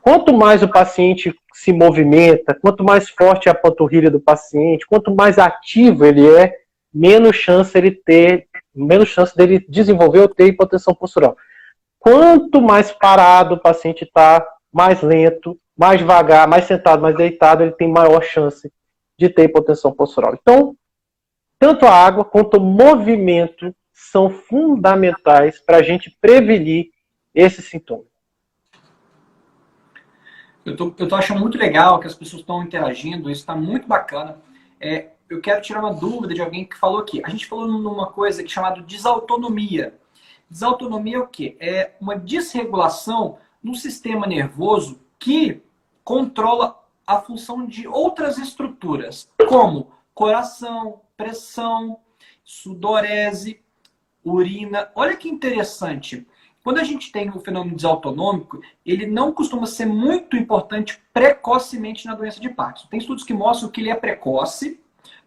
Quanto mais o paciente se movimenta, quanto mais forte é a panturrilha do paciente, quanto mais ativo ele é, menos chance ele ter, menos chance dele desenvolver ou ter hipotensão postural. Quanto mais parado o paciente está, mais lento, mais devagar, mais sentado, mais deitado, ele tem maior chance de ter hipotensão postural. Então, tanto a água quanto o movimento são fundamentais para a gente prevenir esse sintoma. Eu tô, eu tô achando muito legal que as pessoas estão interagindo, isso está muito bacana. É, eu quero tirar uma dúvida de alguém que falou aqui. A gente falou numa coisa que é chamada desautonomia. Desautonomia é o quê? É uma desregulação no sistema nervoso que controla a função de outras estruturas, como coração, pressão, sudorese, urina. Olha que interessante. Quando a gente tem o fenômeno desautonômico, ele não costuma ser muito importante precocemente na doença de Parkinson. Tem estudos que mostram que ele é precoce,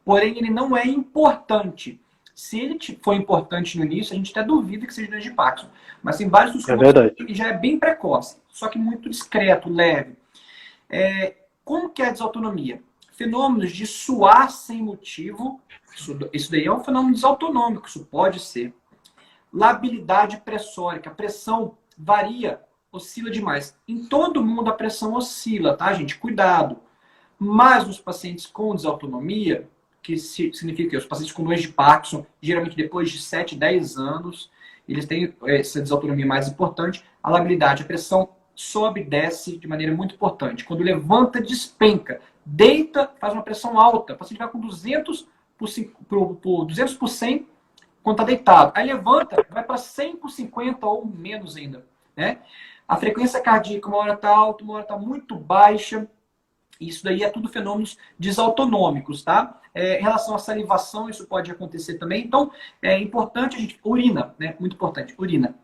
porém ele não é importante. Se ele for importante no início, a gente até duvida que seja doença de Parkinson. Mas tem vários estudos é que já é bem precoce, só que muito discreto, leve. É, como que é a desautonomia? Fenômenos de suar sem motivo, isso, isso daí é um fenômeno desautonômico, isso pode ser labilidade pressórica. A pressão varia, oscila demais. Em todo mundo a pressão oscila, tá, gente? Cuidado. Mas nos pacientes com desautonomia, que significa que os pacientes com doença de Parkinson, geralmente depois de 7, 10 anos, eles têm essa desautonomia mais importante. A labilidade, a pressão sobe e desce de maneira muito importante. Quando levanta, despenca. Deita, faz uma pressão alta. O paciente vai com 200 por, por, por 200 por 100 quando está deitado. Aí levanta, vai para 100 por 50 ou menos ainda. Né? A frequência cardíaca, uma hora está alta, uma hora está muito baixa. Isso daí é tudo fenômenos desautonômicos, tá? É, em relação à salivação, isso pode acontecer também. Então, é importante a gente... Urina, né? Muito importante, urina.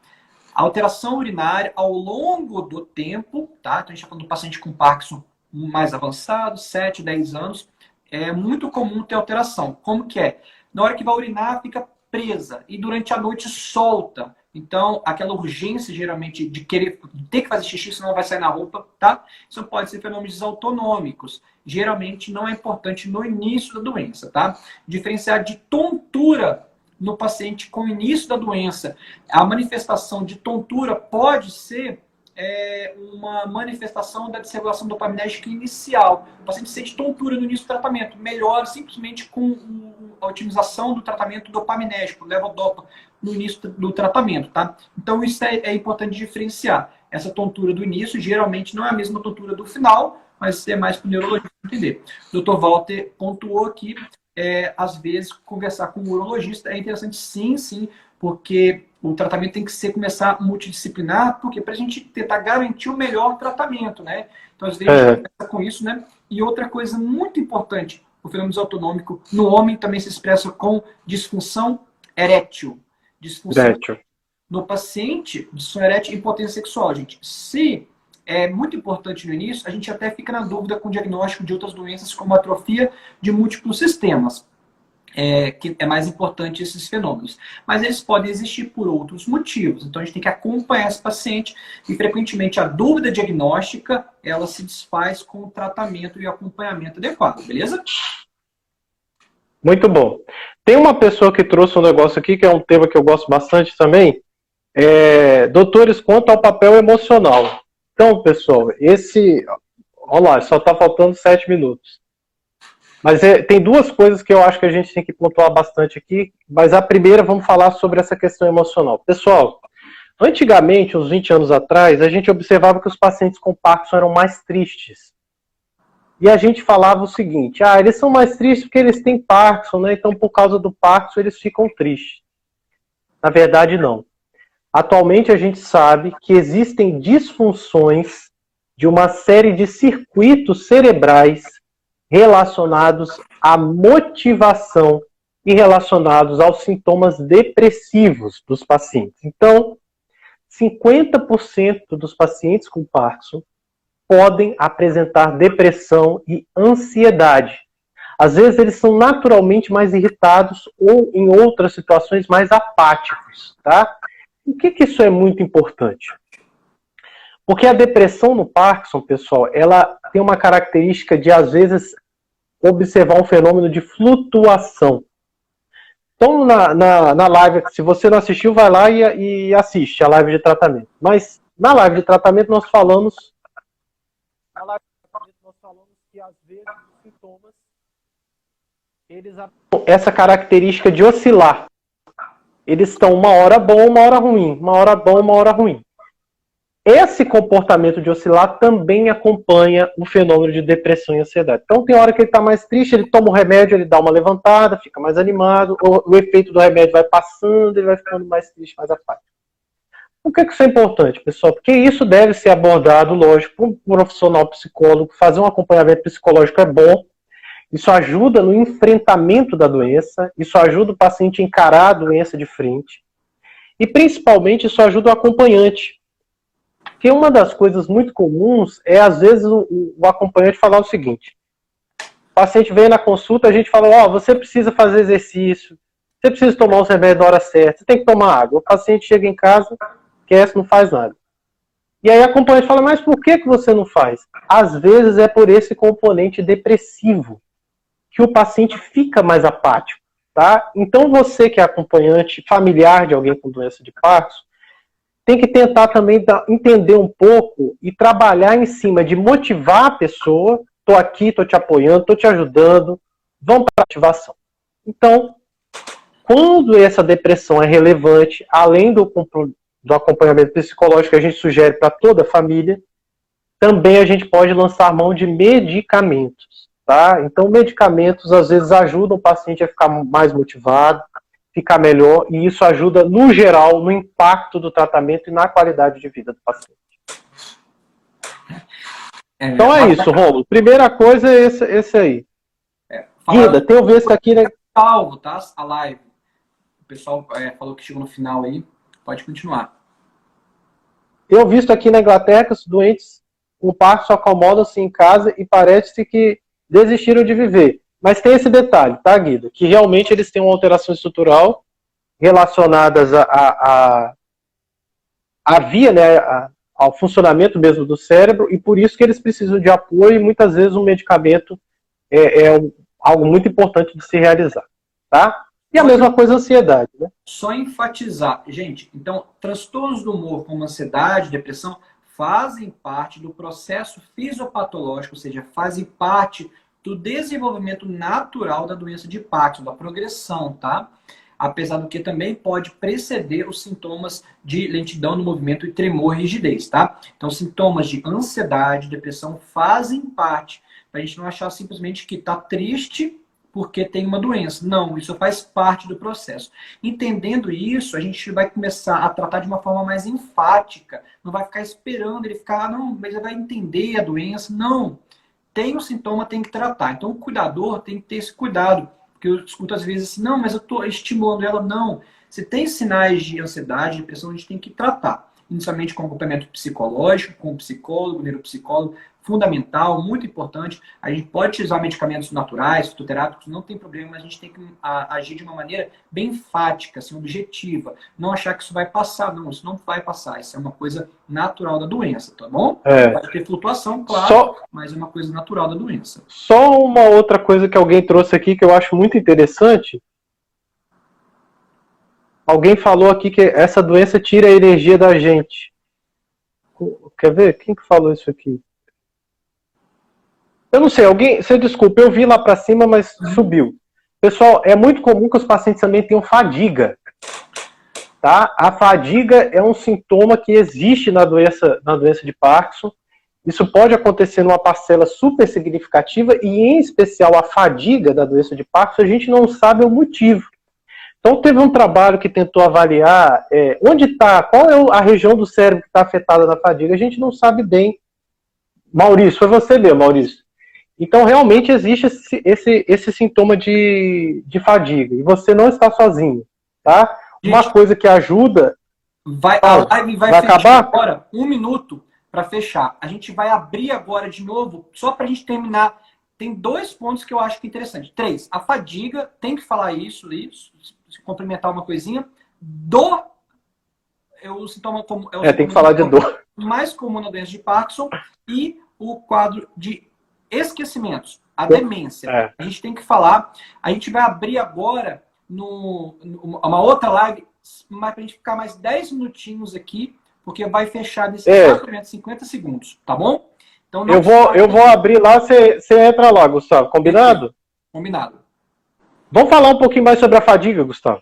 A alteração urinária ao longo do tempo, tá? Então, a gente está falando do paciente com Parkinson mais avançado, 7, 10 anos. É muito comum ter alteração. Como que é? Na hora que vai urinar, fica presa e durante a noite solta. Então, aquela urgência, geralmente, de querer ter que fazer xixi, senão vai sair na roupa, tá? Isso pode ser fenômenos autonômicos. Geralmente não é importante no início da doença, tá? Diferenciar de tontura no paciente com o início da doença. A manifestação de tontura pode ser é, uma manifestação da desregulação dopaminérgica inicial. O paciente sente tontura no início do tratamento, melhora simplesmente com a otimização do tratamento dopaminérgico, levodopa, no início do tratamento, tá? Então isso é, é importante diferenciar. Essa tontura do início geralmente não é a mesma tontura do final, mas é mais para o neurologista entender. O Dr. Walter pontuou aqui é, às vezes, conversar com um urologista é interessante sim, sim, porque o tratamento tem que ser começar multidisciplinar, porque para a gente tentar garantir o melhor tratamento, né? Então, às vezes, é. a gente começa com isso, né? E outra coisa muito importante, o fenômeno autonômico no homem também se expressa com disfunção erétil. Disfunção erétil. No paciente, disfunção erétil e impotência sexual, gente. Se é muito importante no início, a gente até fica na dúvida com o diagnóstico de outras doenças, como atrofia de múltiplos sistemas. É, que é mais importante esses fenômenos. Mas eles podem existir por outros motivos. Então a gente tem que acompanhar esse paciente e frequentemente a dúvida diagnóstica ela se desfaz com o tratamento e acompanhamento adequado, beleza? Muito bom. Tem uma pessoa que trouxe um negócio aqui que é um tema que eu gosto bastante também. É, doutores, quanto ao papel emocional. Então, pessoal, esse. Olha lá, só está faltando sete minutos. Mas é, tem duas coisas que eu acho que a gente tem que pontuar bastante aqui. Mas a primeira, vamos falar sobre essa questão emocional. Pessoal, antigamente, uns 20 anos atrás, a gente observava que os pacientes com Parkinson eram mais tristes. E a gente falava o seguinte: ah, eles são mais tristes porque eles têm Parkinson, né? Então, por causa do Parkinson, eles ficam tristes. Na verdade, não. Atualmente a gente sabe que existem disfunções de uma série de circuitos cerebrais relacionados à motivação e relacionados aos sintomas depressivos dos pacientes. Então, 50% dos pacientes com Parkinson podem apresentar depressão e ansiedade. Às vezes eles são naturalmente mais irritados ou em outras situações mais apáticos, tá? Por que, que isso é muito importante? Porque a depressão no Parkinson, pessoal, ela tem uma característica de, às vezes, observar um fenômeno de flutuação. Então, na, na, na live, se você não assistiu, vai lá e, e assiste a live de tratamento. Mas, na live de tratamento, nós falamos. Na live de tratamento, nós falamos que, às vezes, os sintomas. Eles essa característica de oscilar eles estão uma hora bom, uma hora ruim, uma hora bom, uma hora ruim. Esse comportamento de oscilar também acompanha o fenômeno de depressão e ansiedade. Então, tem hora que ele está mais triste, ele toma o remédio, ele dá uma levantada, fica mais animado, o, o, efeito do remédio vai passando, ele vai ficando mais triste, mais apático. Por que, que isso é importante, pessoal? Porque isso deve ser abordado, lógico, por um profissional psicólogo, fazer um acompanhamento psicológico é bom, isso ajuda no enfrentamento da doença, isso ajuda o paciente a encarar a doença de frente. E principalmente isso ajuda o acompanhante. Porque uma das coisas muito comuns é, às vezes, o, o acompanhante falar o seguinte: o paciente vem na consulta, a gente fala, ó, oh, você precisa fazer exercício, você precisa tomar os remédios na hora certa, você tem que tomar água. O paciente chega em casa, quer, não faz nada. E aí a acompanhante fala, mas por que, que você não faz? Às vezes é por esse componente depressivo que o paciente fica mais apático. Tá? Então, você que é acompanhante familiar de alguém com doença de Parkinson, tem que tentar também entender um pouco e trabalhar em cima de motivar a pessoa. Estou aqui, estou te apoiando, estou te ajudando. Vamos para a ativação. Então, quando essa depressão é relevante, além do, do acompanhamento psicológico que a gente sugere para toda a família, também a gente pode lançar mão de medicamentos. Tá? Então, medicamentos às vezes ajudam o paciente a ficar mais motivado, ficar melhor, e isso ajuda, no geral, no impacto do tratamento e na qualidade de vida do paciente. É, então é isso, Romulo. Primeira coisa é esse, esse aí. É, Guida, tem o visto aqui, né? Salvo, tá? A live. O pessoal é, falou que chegou no final aí. Pode continuar. Eu visto aqui na Inglaterra que os doentes com parto se acomodam-se em casa e parece que desistiram de viver. Mas tem esse detalhe, tá, Guido? Que realmente eles têm uma alteração estrutural relacionadas a, a, a, a via, né, a, ao funcionamento mesmo do cérebro, e por isso que eles precisam de apoio e muitas vezes um medicamento é, é algo muito importante de se realizar, tá? E a mesma coisa a ansiedade, né? Só enfatizar, gente, então, transtornos do humor como ansiedade, depressão, fazem parte do processo fisiopatológico, ou seja, fazem parte do desenvolvimento natural da doença de Parkinson, da progressão, tá? Apesar do que também pode preceder os sintomas de lentidão no movimento e tremor e rigidez, tá? Então, sintomas de ansiedade, depressão fazem parte, para a gente não achar simplesmente que está triste porque tem uma doença. Não, isso faz parte do processo. Entendendo isso, a gente vai começar a tratar de uma forma mais enfática. Não vai ficar esperando ele ficar, ah, não, mas ele vai entender a doença. Não. Tem um sintoma, tem que tratar. Então o cuidador tem que ter esse cuidado. Porque eu escuto às vezes assim, não, mas eu estou estimulando ela. Não. Se tem sinais de ansiedade, depressão, a gente tem que tratar inicialmente com acompanhamento psicológico, com o psicólogo, neuropsicólogo, fundamental, muito importante. A gente pode utilizar medicamentos naturais, fitoterápicos, não tem problema, mas a gente tem que agir de uma maneira bem enfática, assim, objetiva. Não achar que isso vai passar, não, isso não vai passar. Isso é uma coisa natural da doença, tá bom? É. Pode ter flutuação, claro, Só... mas é uma coisa natural da doença. Só uma outra coisa que alguém trouxe aqui que eu acho muito interessante, Alguém falou aqui que essa doença tira a energia da gente. Quer ver? Quem que falou isso aqui? Eu não sei, alguém. Você desculpa, eu vi lá para cima, mas subiu. Pessoal, é muito comum que os pacientes também tenham fadiga. Tá? A fadiga é um sintoma que existe na doença, na doença de Parkinson. Isso pode acontecer numa parcela super significativa e, em especial, a fadiga da doença de Parkinson, a gente não sabe o motivo. Então, teve um trabalho que tentou avaliar é, onde está, qual é a região do cérebro que está afetada na fadiga. A gente não sabe bem. Maurício, foi você mesmo, Maurício. Então, realmente existe esse, esse, esse sintoma de, de fadiga. E você não está sozinho, tá? Gente, Uma coisa que ajuda. Vai, a live vai, vai acabar agora, um minuto para fechar. A gente vai abrir agora de novo, só para a gente terminar. Tem dois pontos que eu acho que é interessante. Três, a fadiga, tem que falar isso, isso complementar uma coisinha. Dor é o sintoma comum. É, é tem que falar de dor. Mais comum na doença de Parkinson e o quadro de esquecimentos, a demência. É. A gente tem que falar. A gente vai abrir agora no, uma outra live, mas para a gente ficar mais 10 minutinhos aqui, porque vai fechar nesse é. 50 segundos, tá bom? Então, eu vou, eu vou abrir lá, você entra lá, Gustavo. Combinado? Combinado. Vamos falar um pouquinho mais sobre a fadiga, Gustavo.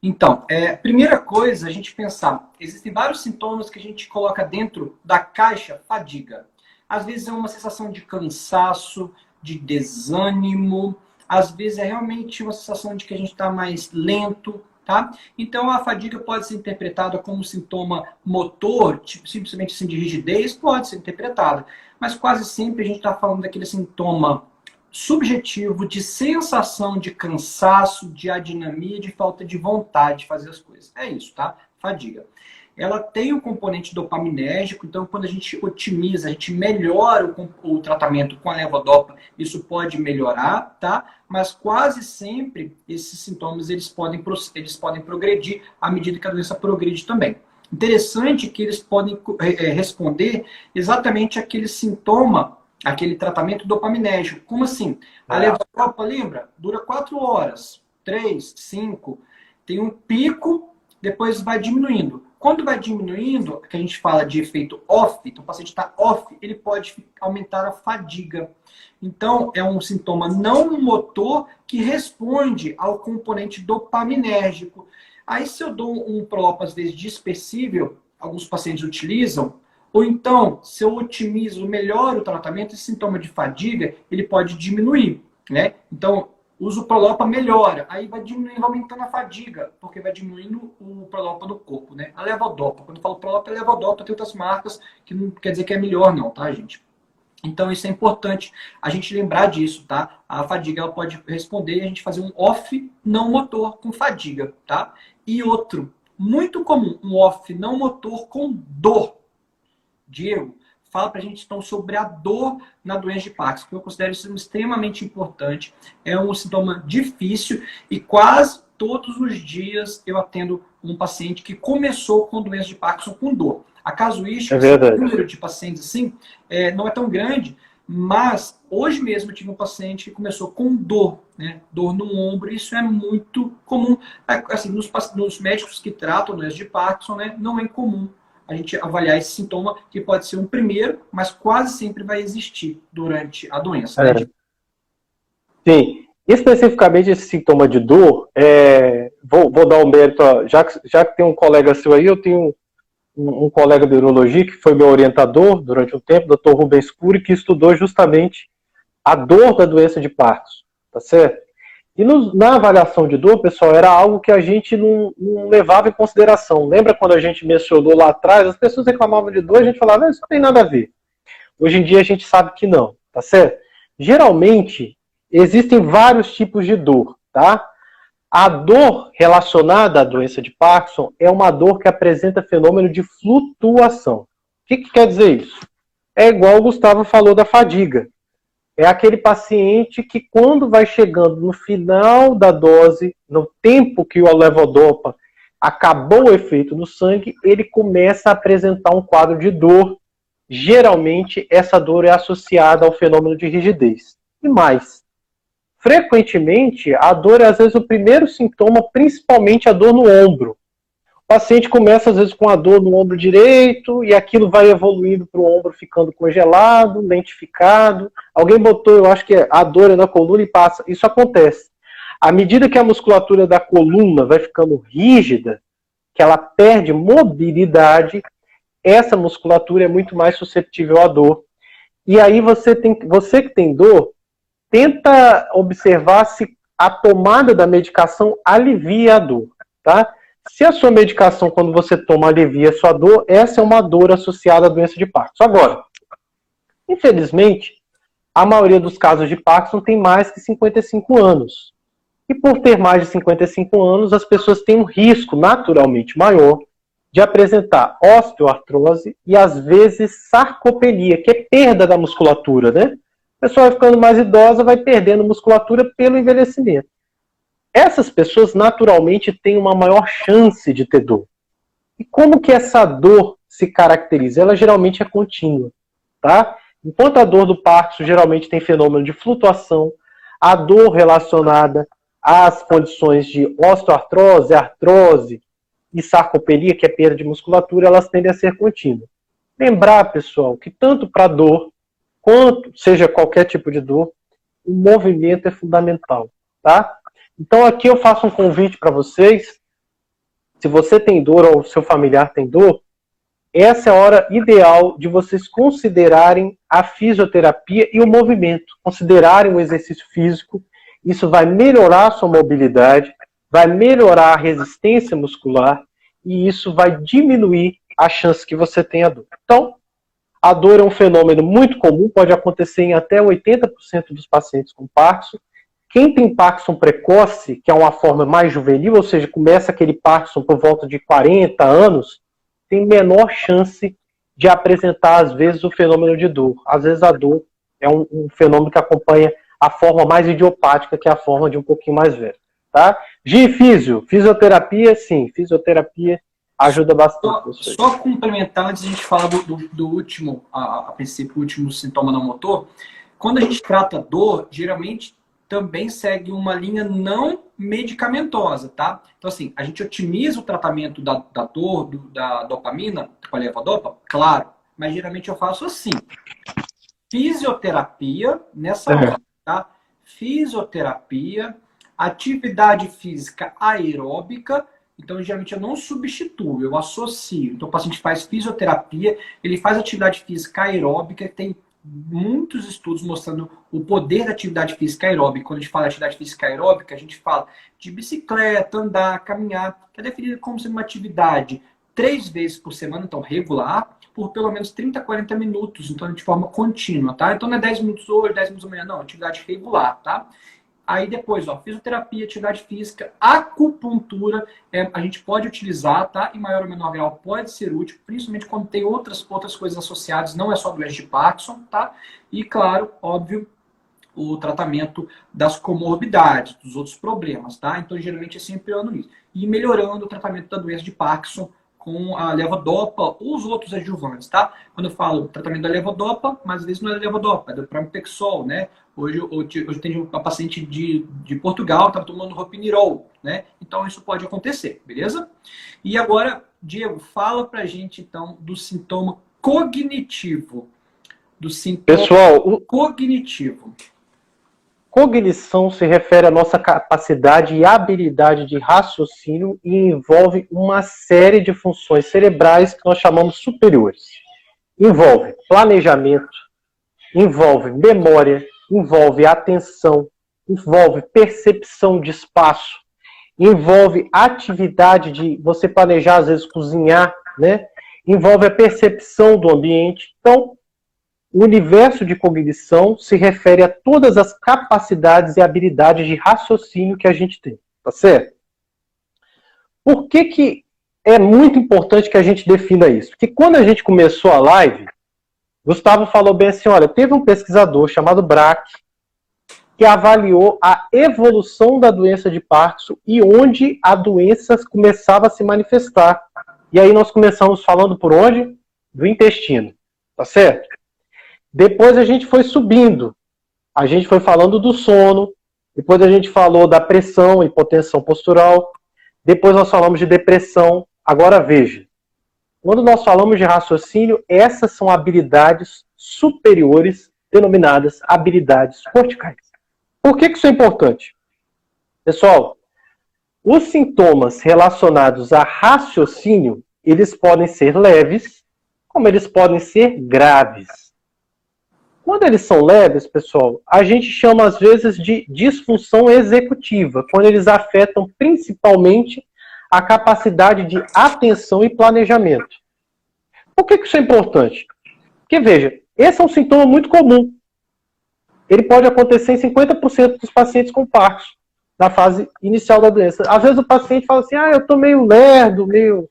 Então, é, primeira coisa, a gente pensar, existem vários sintomas que a gente coloca dentro da caixa fadiga. Às vezes é uma sensação de cansaço, de desânimo, às vezes é realmente uma sensação de que a gente está mais lento, tá? Então a fadiga pode ser interpretada como sintoma motor, tipo, simplesmente assim de rigidez, pode ser interpretada, mas quase sempre a gente está falando daquele sintoma subjetivo de sensação de cansaço, de adinamia, de falta de vontade de fazer as coisas. É isso, tá? Fadiga. Ela tem um componente dopaminérgico, então quando a gente otimiza, a gente melhora o, o tratamento com a levodopa, isso pode melhorar, tá? Mas quase sempre esses sintomas eles podem, eles podem progredir à medida que a doença progride também. Interessante que eles podem é, responder exatamente aquele sintoma aquele tratamento dopaminérgico. Como assim? A levodopa, lembra? Dura quatro horas, três, cinco, tem um pico, depois vai diminuindo. Quando vai diminuindo, que a gente fala de efeito off, então o paciente está off, ele pode aumentar a fadiga. Então, é um sintoma não motor que responde ao componente dopaminérgico. Aí, se eu dou um prolop, às vezes, dispersível, alguns pacientes utilizam, ou então, se eu otimizo, melhoro o tratamento, esse sintoma de fadiga, ele pode diminuir, né? Então, uso prolopa melhora, aí vai diminuindo, aumentando a fadiga, porque vai diminuindo o prolopa do corpo, né? A levodopa, quando eu falo prolopa, é levodopa, tem outras marcas que não quer dizer que é melhor não, tá, gente? Então, isso é importante a gente lembrar disso, tá? A fadiga ela pode responder e a gente fazer um off não motor com fadiga, tá? E outro, muito comum, um off não motor com dor. Diego, fala para a gente então sobre a dor na doença de Parkinson, que eu considero isso extremamente importante. É um sintoma difícil e quase todos os dias eu atendo um paciente que começou com doença de Parkinson com dor. A casuística, é o número de pacientes assim, é, não é tão grande, mas hoje mesmo eu tive um paciente que começou com dor, né? Dor no ombro, isso é muito comum. É, assim, nos, nos médicos que tratam doença de Parkinson, né, não é comum a gente avaliar esse sintoma, que pode ser um primeiro, mas quase sempre vai existir durante a doença. Né? É. Sim. Especificamente esse sintoma de dor, é, vou, vou, dar um mérito, já, que, já que tem um colega seu aí, eu tenho um, um colega de neurologia que foi meu orientador durante um tempo, Dr. Rubens Cury, que estudou justamente a dor da doença de Parkinson, tá certo? E no, na avaliação de dor, pessoal, era algo que a gente não, não, levava em consideração. Lembra quando a gente mencionou lá atrás, as pessoas reclamavam de dor, a gente falava, isso não tem nada a ver. Hoje em dia a gente sabe que não, tá certo? Geralmente, existem vários tipos de dor, tá? A dor relacionada à doença de Parkinson é uma dor que apresenta fenômeno de flutuação. O que, que quer dizer isso? É igual o Gustavo falou da fadiga. É aquele paciente que, quando vai chegando no final da dose, no tempo que o levodopa acabou o efeito no sangue, ele começa a apresentar um quadro de dor. Geralmente, essa dor é associada ao fenômeno de rigidez. E mais, frequentemente, a dor é às vezes o primeiro sintoma, principalmente a dor no ombro. O paciente começa às vezes com a dor no ombro direito e aquilo vai evoluindo para o ombro ficando congelado, lentificado. Alguém botou, eu acho que é a dor é na coluna e passa. Isso acontece. À medida que a musculatura da coluna vai ficando rígida, que ela perde mobilidade, essa musculatura é muito mais susceptível à dor. E aí você tem, você que tem dor, tenta observar se a tomada da medicação alivia a dor, tá? Se a sua medicação, quando você toma, alivia a sua dor, essa é uma dor associada à doença de Parkinson. Agora, infelizmente, a maioria dos casos de Parkinson tem mais que 55 anos. E por ter mais de 55 anos, as pessoas têm um risco naturalmente maior de apresentar osteoartrose e às vezes sarcopenia, que é perda da musculatura, né? A pessoa vai ficando mais idosa, vai perdendo musculatura pelo envelhecimento essas pessoas naturalmente têm uma maior chance de ter dor. E como que essa dor se caracteriza? Ela geralmente é contínua, tá? Enquanto a dor do Parkinson geralmente tem fenômeno de flutuação, a dor relacionada às condições de osteoartrose, artrose e sarcopenia, que é perda de musculatura, elas tendem a ser contínuas. Lembrar, pessoal, que tanto para dor, quanto seja qualquer tipo de dor, o movimento é fundamental, tá? Então aqui eu faço um convite para vocês. Se você tem dor ou seu familiar tem dor, essa é a hora ideal de vocês considerarem a fisioterapia e o movimento, considerarem o exercício físico. Isso vai melhorar a sua mobilidade, vai melhorar a resistência muscular e isso vai diminuir a chance que você tenha dor. Então, a dor é um fenômeno muito comum, pode acontecer em até 80% dos pacientes com Parkinson quem tem Parkinson precoce, que é uma forma mais juvenil, ou seja, começa aquele Parkinson por volta de 40 anos, tem menor chance de apresentar, às vezes, o fenômeno de dor. Às vezes, a dor é um, um fenômeno que acompanha a forma mais idiopática, que é a forma de um pouquinho mais velho. Tá? Gifísio, fisioterapia, sim, fisioterapia ajuda bastante. Só, só complementar antes de a gente falar do, do, do último, a, a princípio, o último sintoma não motor. Quando a gente trata dor, geralmente também segue uma linha não medicamentosa, tá? Então, assim, a gente otimiza o tratamento da, da dor, do, da dopamina, com a levodopa, claro, mas geralmente eu faço assim. Fisioterapia nessa hora, tá? Fisioterapia, atividade física aeróbica, então, geralmente, eu não substituo, eu associo. Então, o paciente faz fisioterapia, ele faz atividade física aeróbica, tem muitos estudos mostrando o poder da atividade física aeróbica. Quando a gente fala de atividade física aeróbica, a gente fala de bicicleta, andar, caminhar, que é definida como sendo uma atividade três vezes por semana, então regular, por pelo menos 30, 40 minutos, então de forma contínua, tá? Então não é 10 minutos hoje, 10 minutos amanhã, não, atividade regular, tá? Aí depois, ó, fisioterapia, atividade física, acupuntura, é, a gente pode utilizar, tá? Em maior ou menor grau pode ser útil, principalmente quando tem outras, outras coisas associadas, não é só doença de Parkinson, tá? E claro, óbvio, o tratamento das comorbidades, dos outros problemas, tá? Então, geralmente é sempre ano isso. E melhorando o tratamento da doença de Parkinson com a levodopa ou os outros adjuvantes, tá? Quando eu falo tratamento da levodopa, mas às vezes não é levodopa, é do pramipexol, né? Hoje, hoje, hoje tem uma paciente de, de Portugal, está tomando ropinirol, né? Então isso pode acontecer, beleza? E agora, Diego, fala pra gente então do sintoma cognitivo. Do sintoma Pessoal, o... cognitivo. Cognição se refere à nossa capacidade e habilidade de raciocínio e envolve uma série de funções cerebrais que nós chamamos superiores. Envolve planejamento, envolve memória, envolve atenção, envolve percepção de espaço, envolve atividade de você planejar, às vezes, cozinhar, né? Envolve a percepção do ambiente. Então, o universo de cognição se refere a todas as capacidades e habilidades de raciocínio que a gente tem, tá certo? Por que, que é muito importante que a gente defina isso? Porque quando a gente começou a live, Gustavo falou bem assim: olha, teve um pesquisador chamado Brack que avaliou a evolução da doença de Parkinson e onde a doença começava a se manifestar. E aí nós começamos falando por onde? Do intestino, tá certo? Depois a gente foi subindo. A gente foi falando do sono, depois a gente falou da pressão, hipotensão postural, depois nós falamos de depressão. Agora veja, quando nós falamos de raciocínio, essas são habilidades superiores, denominadas habilidades corticais. Por que, que isso é importante? Pessoal, os sintomas relacionados a raciocínio, eles podem ser leves, como eles podem ser graves. Quando eles são leves, pessoal, a gente chama às vezes de disfunção executiva, quando eles afetam principalmente a capacidade de atenção e planejamento. Por que, isso é importante? Porque, veja, esse é um sintoma muito comum. Ele pode acontecer em 50% dos pacientes com Parkinson, na fase inicial da doença. Às vezes o paciente fala assim, ah, eu estou meio lerdo, meio...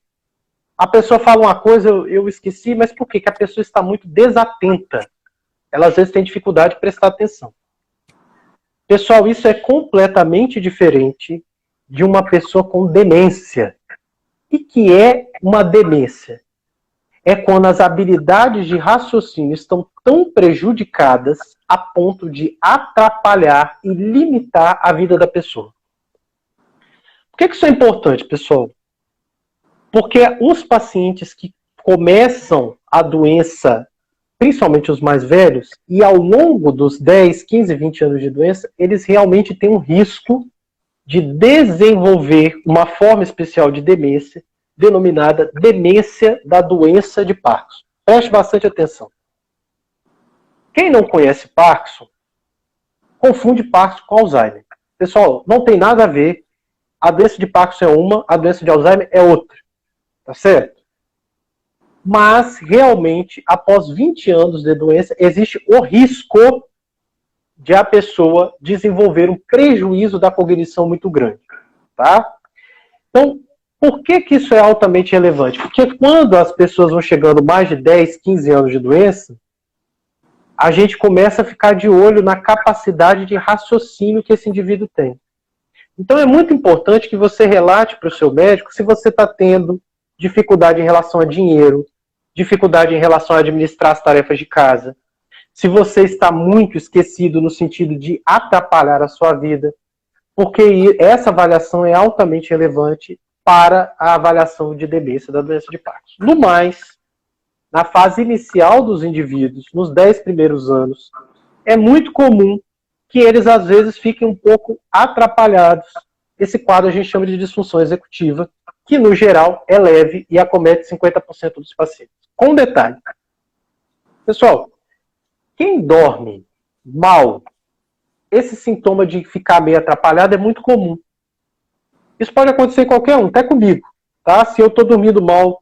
A pessoa fala uma coisa, eu, eu esqueci, mas por quê? Que a pessoa está muito desatenta ela às vezes tem dificuldade de prestar atenção. Pessoal, isso é completamente diferente de uma pessoa com demência. E que é uma demência? É quando as habilidades de raciocínio estão tão prejudicadas a ponto de atrapalhar e limitar a vida da pessoa. Por que isso é importante, pessoal? Porque os pacientes que começam a doença principalmente os mais velhos, e ao longo dos 10, 15, 20 anos de doença, eles realmente têm um risco de desenvolver uma forma especial de demência, denominada demência da doença de Parkinson. Preste bastante atenção. Quem não conhece Parkinson, confunde Parkinson com Alzheimer. Pessoal, não tem nada a ver. A doença de Parkinson é uma, a doença de Alzheimer é outra. Tá certo? mas realmente, após 20 anos de doença, existe o risco de a pessoa desenvolver um prejuízo da cognição muito grande, tá? Então, por que que isso é altamente relevante? Porque quando as pessoas vão chegando mais de 10, 15 anos de doença, a gente começa a ficar de olho na capacidade de raciocínio que esse indivíduo tem. Então é muito importante que você relate para o seu médico se você está tendo dificuldade em relação a dinheiro, dificuldade em relação a administrar as tarefas de casa, se você está muito esquecido no sentido de atrapalhar a sua vida, porque essa avaliação é altamente relevante para a avaliação de demência da doença de Parkinson. No mais, na fase inicial dos indivíduos, nos 10 primeiros anos, é muito comum que eles às vezes fiquem um pouco atrapalhados. Esse quadro a gente chama de disfunção executiva, que no geral é leve e acomete 50% dos pacientes. Com um detalhe. Pessoal, quem dorme mal, esse sintoma de ficar meio atrapalhado é muito comum. Isso pode acontecer em qualquer um, até comigo. Tá? Se eu estou dormindo mal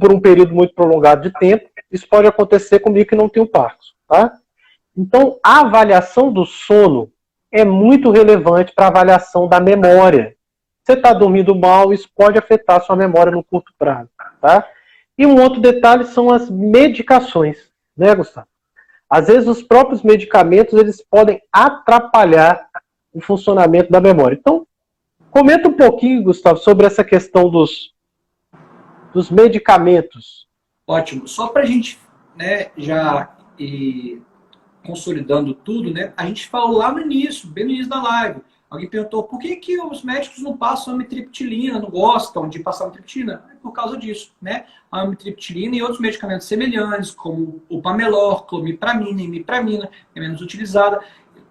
por um período muito prolongado de tempo, isso pode acontecer comigo que não tenho Parkinson. Tá? Então, a avaliação do sono é muito relevante para a avaliação da memória. Você está dormindo mal, isso pode afetar sua memória no curto prazo. Tá? E um outro detalhe são as medicações, né, Gustavo? Às vezes os próprios medicamentos eles podem atrapalhar o funcionamento da memória. Então, comenta um pouquinho, Gustavo, sobre essa questão dos, dos medicamentos. Ótimo. Só para a gente né, já ir consolidando tudo, né? A gente falou lá no início, bem no início da live Alguém perguntou por que, que os médicos não passam amitriptilina, não gostam de passar amitriptilina? É por causa disso, né? A amitriptilina e outros medicamentos semelhantes, como o pamelor, clomipramina, imipramina, é menos utilizada,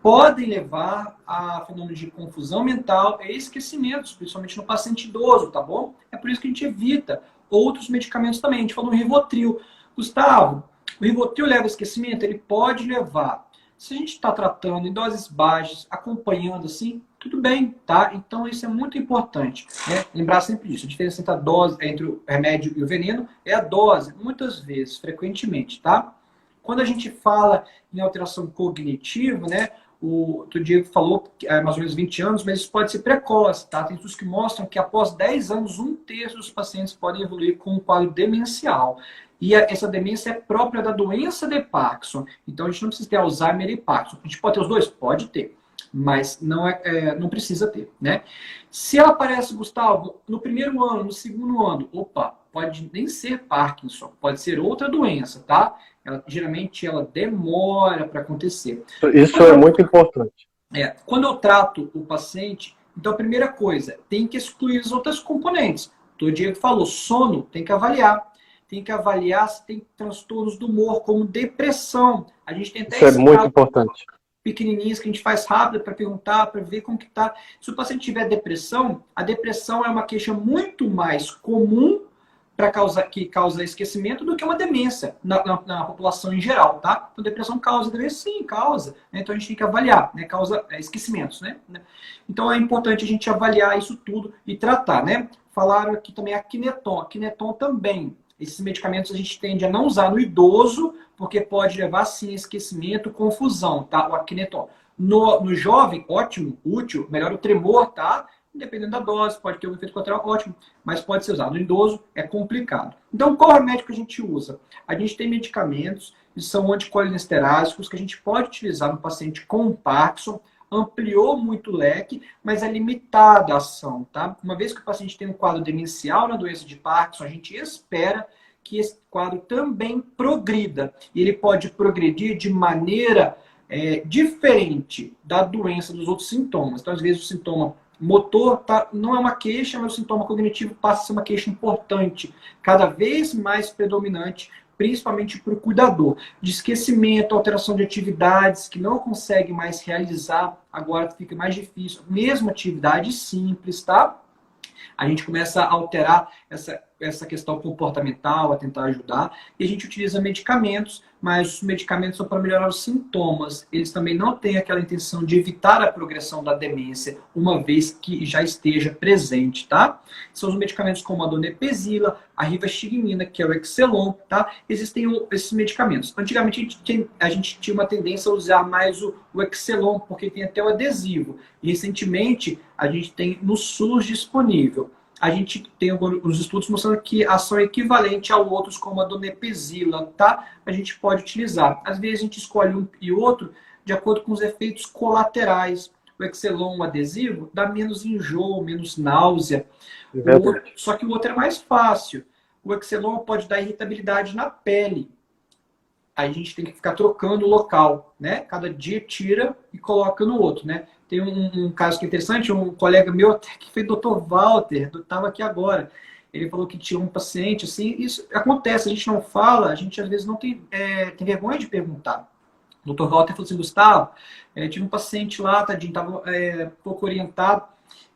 podem levar a fenômeno de confusão mental e esquecimentos, principalmente no paciente idoso, tá bom? É por isso que a gente evita outros medicamentos também. A gente falou no Rivotril. Gustavo, o Rivotril leva ao esquecimento? Ele pode levar Se a gente está tratando em doses baixas, acompanhando assim, tudo bem, tá? Então isso é muito importante, né? Lembrar sempre disso. A diferença entre a dose, entre o remédio e o veneno é a dose, muitas vezes, frequentemente, tá? Quando a gente fala em alteração cognitiva, né? O, o Diego falou é mais ou menos 20 anos, mas isso pode ser precoce, tá? Tem estudos que mostram que após 10 anos, um terço dos pacientes podem evoluir com um quadro demencial. E essa demência é própria da doença de Parkinson. Então a gente não precisa ter Alzheimer e Parkinson. A gente pode ter os dois? Pode ter. Mas não, é, é, não precisa ter, né? Se ela aparece, Gustavo, no primeiro ano, no segundo ano, opa, pode nem ser Parkinson, pode ser outra doença, tá? Ela, geralmente ela demora para acontecer. Isso quando é eu, muito importante. É, quando eu trato o paciente, então a primeira coisa, tem que excluir as outras componentes. O Diego falou, sono, tem que avaliar tem que avaliar se tem transtornos do humor, como depressão. A gente tem até Isso é muito importante. pequenininhos que a gente faz rápido para perguntar, para ver como que está. Se o paciente tiver depressão, a depressão é uma queixa muito mais comum para causa que causa esquecimento do que uma demência na, na, na, população em geral, tá? Então depressão causa demência, sim, causa. Né? Então a gente tem que avaliar, né? Causa é, esquecimentos, né? Então é importante a gente avaliar isso tudo e tratar, né? Falaram aqui também a Kineton. A Kineton também esses medicamentos a gente tende a não usar no idoso, porque pode levar, sim, esquecimento, confusão, tá? O aquineton. No, no jovem, ótimo, útil, melhor o tremor, tá? Dependendo da dose, pode ter um efeito colateral ótimo, mas pode ser usado. No idoso é complicado. Então, qual remédio que a gente usa? A gente tem medicamentos que são anticolinesterásicos que a gente pode utilizar no paciente com Parkinson, ampliou muito o leque, mas é limitada a ação, tá? Uma vez que o paciente tem um quadro demencial na doença de Parkinson, a gente espera que esse quadro também progrida. E ele pode progredir de maneira é, diferente da doença dos outros sintomas. Então, às vezes, o sintoma motor tá, não é uma queixa, mas o sintoma cognitivo passa a ser uma queixa importante, cada vez mais predominante principalmente para o cuidador, de esquecimento, alteração de atividades que não consegue mais realizar, agora fica mais difícil, mesmo atividade simples, tá? A gente começa a alterar essa essa questão comportamental, a tentar ajudar. E a gente utiliza medicamentos, mas os medicamentos são para melhorar os sintomas. Eles também não têm aquela intenção de evitar a progressão da demência, uma vez que já esteja presente, tá? São os medicamentos como a donepezila, a rivastigmina, que é o Excelon, tá? Existem esses medicamentos. Antigamente a gente, tinha, a gente tinha uma tendência a usar mais o, o Excelon, porque tem até o adesivo. E recentemente a gente tem no SUS disponível a gente tem os estudos mostrando que ação equivalente a outros, como a donepezila, tá? A gente pode utilizar. Às vezes a gente escolhe um e outro de acordo com os efeitos colaterais. O Excelon, o adesivo, dá menos enjoo, menos náusea. Outro, só que o outro é mais fácil. O Excelon pode dar irritabilidade na pele. Aí a gente tem que ficar trocando o local, né? Cada dia tira e coloca no outro, né? Tem um, um, caso que é interessante, um colega meu até que foi Dr. Walter, estava aqui agora. Ele falou que tinha um paciente, assim, isso acontece, a gente não fala, a gente às vezes não tem, é, tem vergonha de perguntar. O Dr. Walter falou assim, Gustavo, é, tive um paciente lá, tadinho, estava é, pouco orientado,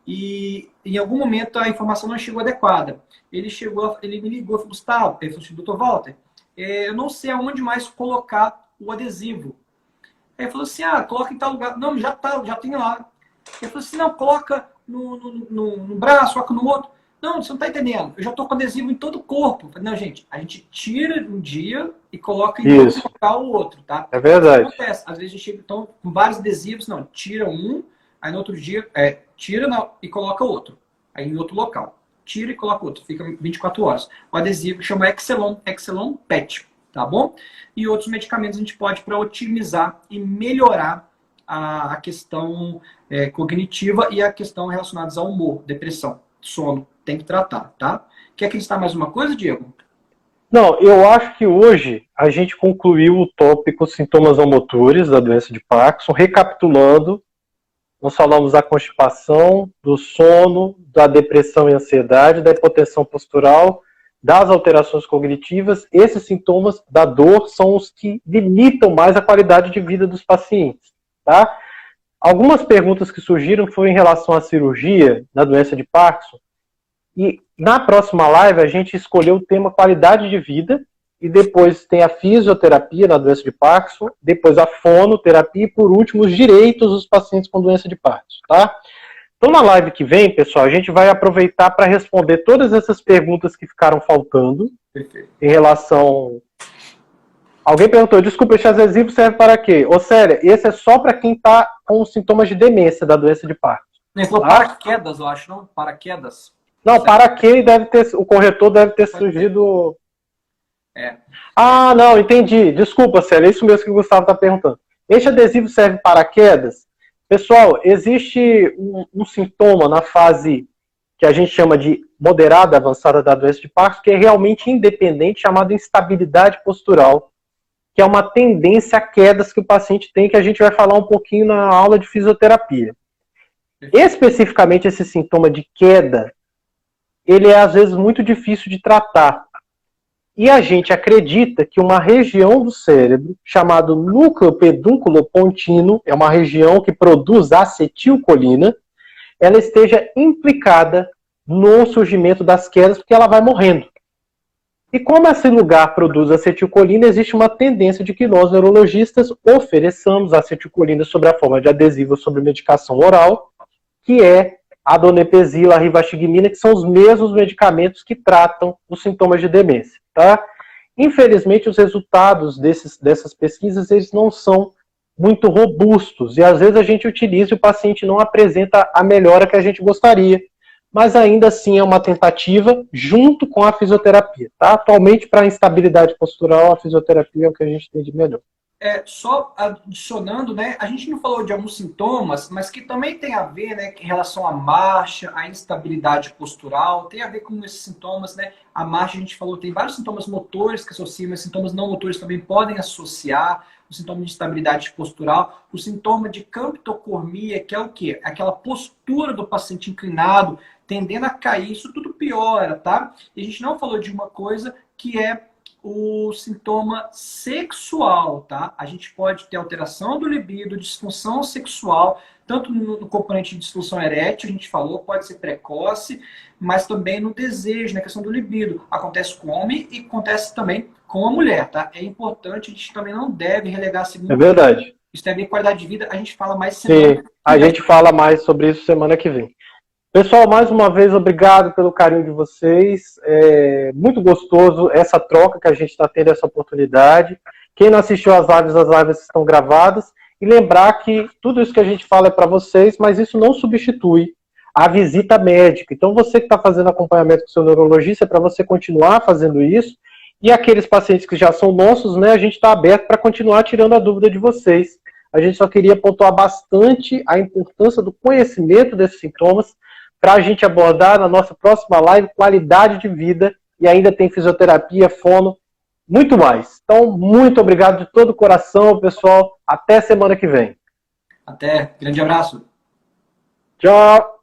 e em algum momento a informação não chegou adequada. Ele chegou, ele me ligou, falou, Gustavo, ele falou assim, Dr. Walter, é, eu não sei aonde mais colocar o adesivo. Ele falou assim, ah, coloca em tal lugar. Não, já tá, já tem lá. Ele falou assim, não, coloca no, no, no, no braço, coloca no outro. Não, você não está entendendo. Eu já estou com adesivo em todo o corpo. Não, gente, a gente tira um dia e coloca em outro local o outro, tá? É verdade. Acontece. Às vezes a gente então, com vários adesivos, não, tira um, aí no outro dia, é, tira não, e coloca outro. Aí em outro local. Tira e coloca outro. Fica 24 horas. O adesivo chama Excelon, Excelon PET tá bom? E outros medicamentos a gente pode para otimizar e melhorar a, a questão é, cognitiva e a questão relacionadas ao humor, depressão, sono. Tem que tratar, tá? Quer acrescentar mais uma coisa, Diego? Não, eu acho que hoje a gente concluiu o tópico sintomas não motores da doença de Parkinson. Recapitulando, nós falamos da constipação, do sono, da depressão e ansiedade, da hipotensão postural, das alterações cognitivas, esses sintomas da dor são os que limitam mais a qualidade de vida dos pacientes. Tá? Algumas perguntas que surgiram foram em relação à cirurgia na doença de Parkinson. E na próxima live a gente escolheu o tema qualidade de vida e depois tem a fisioterapia na doença de Parkinson, depois a fonoterapia e por último os direitos dos pacientes com doença de Parkinson, tá? Então na live que vem, pessoal, a gente vai aproveitar para responder todas essas perguntas que ficaram faltando Perfeito. em relação Alguém perguntou, desculpa, esse adesivo serve para quê? Ô, Célia, esse é só para quem está com sintomas de demência da doença de Parkinson. Ele falou tá? paraquedas, eu acho, não? Paraquedas. Não, para que deve ter, o corretor deve ter surgido. É. Ah, não, entendi. Desculpa, Célia, é isso mesmo que o Gustavo está perguntando. Este adesivo serve para quedas? Pessoal, existe um, um, sintoma na fase que a gente chama de moderada avançada da doença de Parkinson, que é realmente independente, chamado instabilidade postural, que é uma tendência a quedas que o paciente tem, que a gente vai falar um pouquinho na aula de fisioterapia. Especificamente esse sintoma de queda, ele é às vezes muito difícil de tratar. E a gente acredita que uma região do cérebro, chamado núcleo pedúnculo pontino, é uma região que produz acetilcolina, ela esteja implicada no surgimento das quedas, porque ela vai morrendo. E como esse lugar produz acetilcolina, existe uma tendência de que nós, neurologistas, ofereçamos acetilcolina sob a forma de adesivo sobre medicação oral, que é a donepezila, a rivastigmina, que são os mesmos medicamentos que tratam os sintomas de demência, tá? Infelizmente, os resultados desses, dessas pesquisas, eles não são muito robustos, e às vezes a gente utiliza e o paciente não apresenta a melhora que a gente gostaria, mas ainda assim é uma tentativa junto com a fisioterapia, tá? Atualmente, para a instabilidade postural, a fisioterapia é o que a gente tem de melhor é, só adicionando, né, a gente não falou de alguns sintomas, mas que também tem a ver, né, em relação à marcha, à instabilidade postural, tem a ver com esses sintomas, né, a marcha a gente falou, tem vários sintomas motores que associam, mas sintomas não motores também podem associar, o sintoma de instabilidade postural, o sintoma de camptocormia, que é o quê? Aquela postura do paciente inclinado, tendendo a cair, isso tudo piora, tá? E a gente não falou de uma coisa que é o sintoma sexual, tá? A gente pode ter alteração do libido, disfunção sexual, tanto no, componente de disfunção erétil, a gente falou, pode ser precoce, mas também no desejo, na questão do libido. Acontece com o homem e acontece também com a mulher, tá? É importante, a gente também não deve relegar a segunda. É verdade. Isso tem a ver com qualidade de vida, a gente fala mais semana. Sim, a gente fala mais sobre isso semana que vem. Pessoal, mais uma vez, obrigado pelo carinho de vocês. É muito gostoso essa troca que a gente está tendo, essa oportunidade. Quem não assistiu às lives, as lives estão gravadas. E lembrar que tudo isso que a gente fala é para vocês, mas isso não substitui a visita médica. Então, você que está fazendo acompanhamento com seu neurologista, é para você continuar fazendo isso. E aqueles pacientes que já são nossos, né, a gente está aberto para continuar tirando a dúvida de vocês. A gente só queria pontuar bastante a importância do conhecimento desses sintomas para a gente abordar na nossa próxima live qualidade de vida e ainda tem fisioterapia, fono, muito mais. Então, muito obrigado de todo o coração, pessoal. Até semana que vem. Até. Grande abraço. Tchau.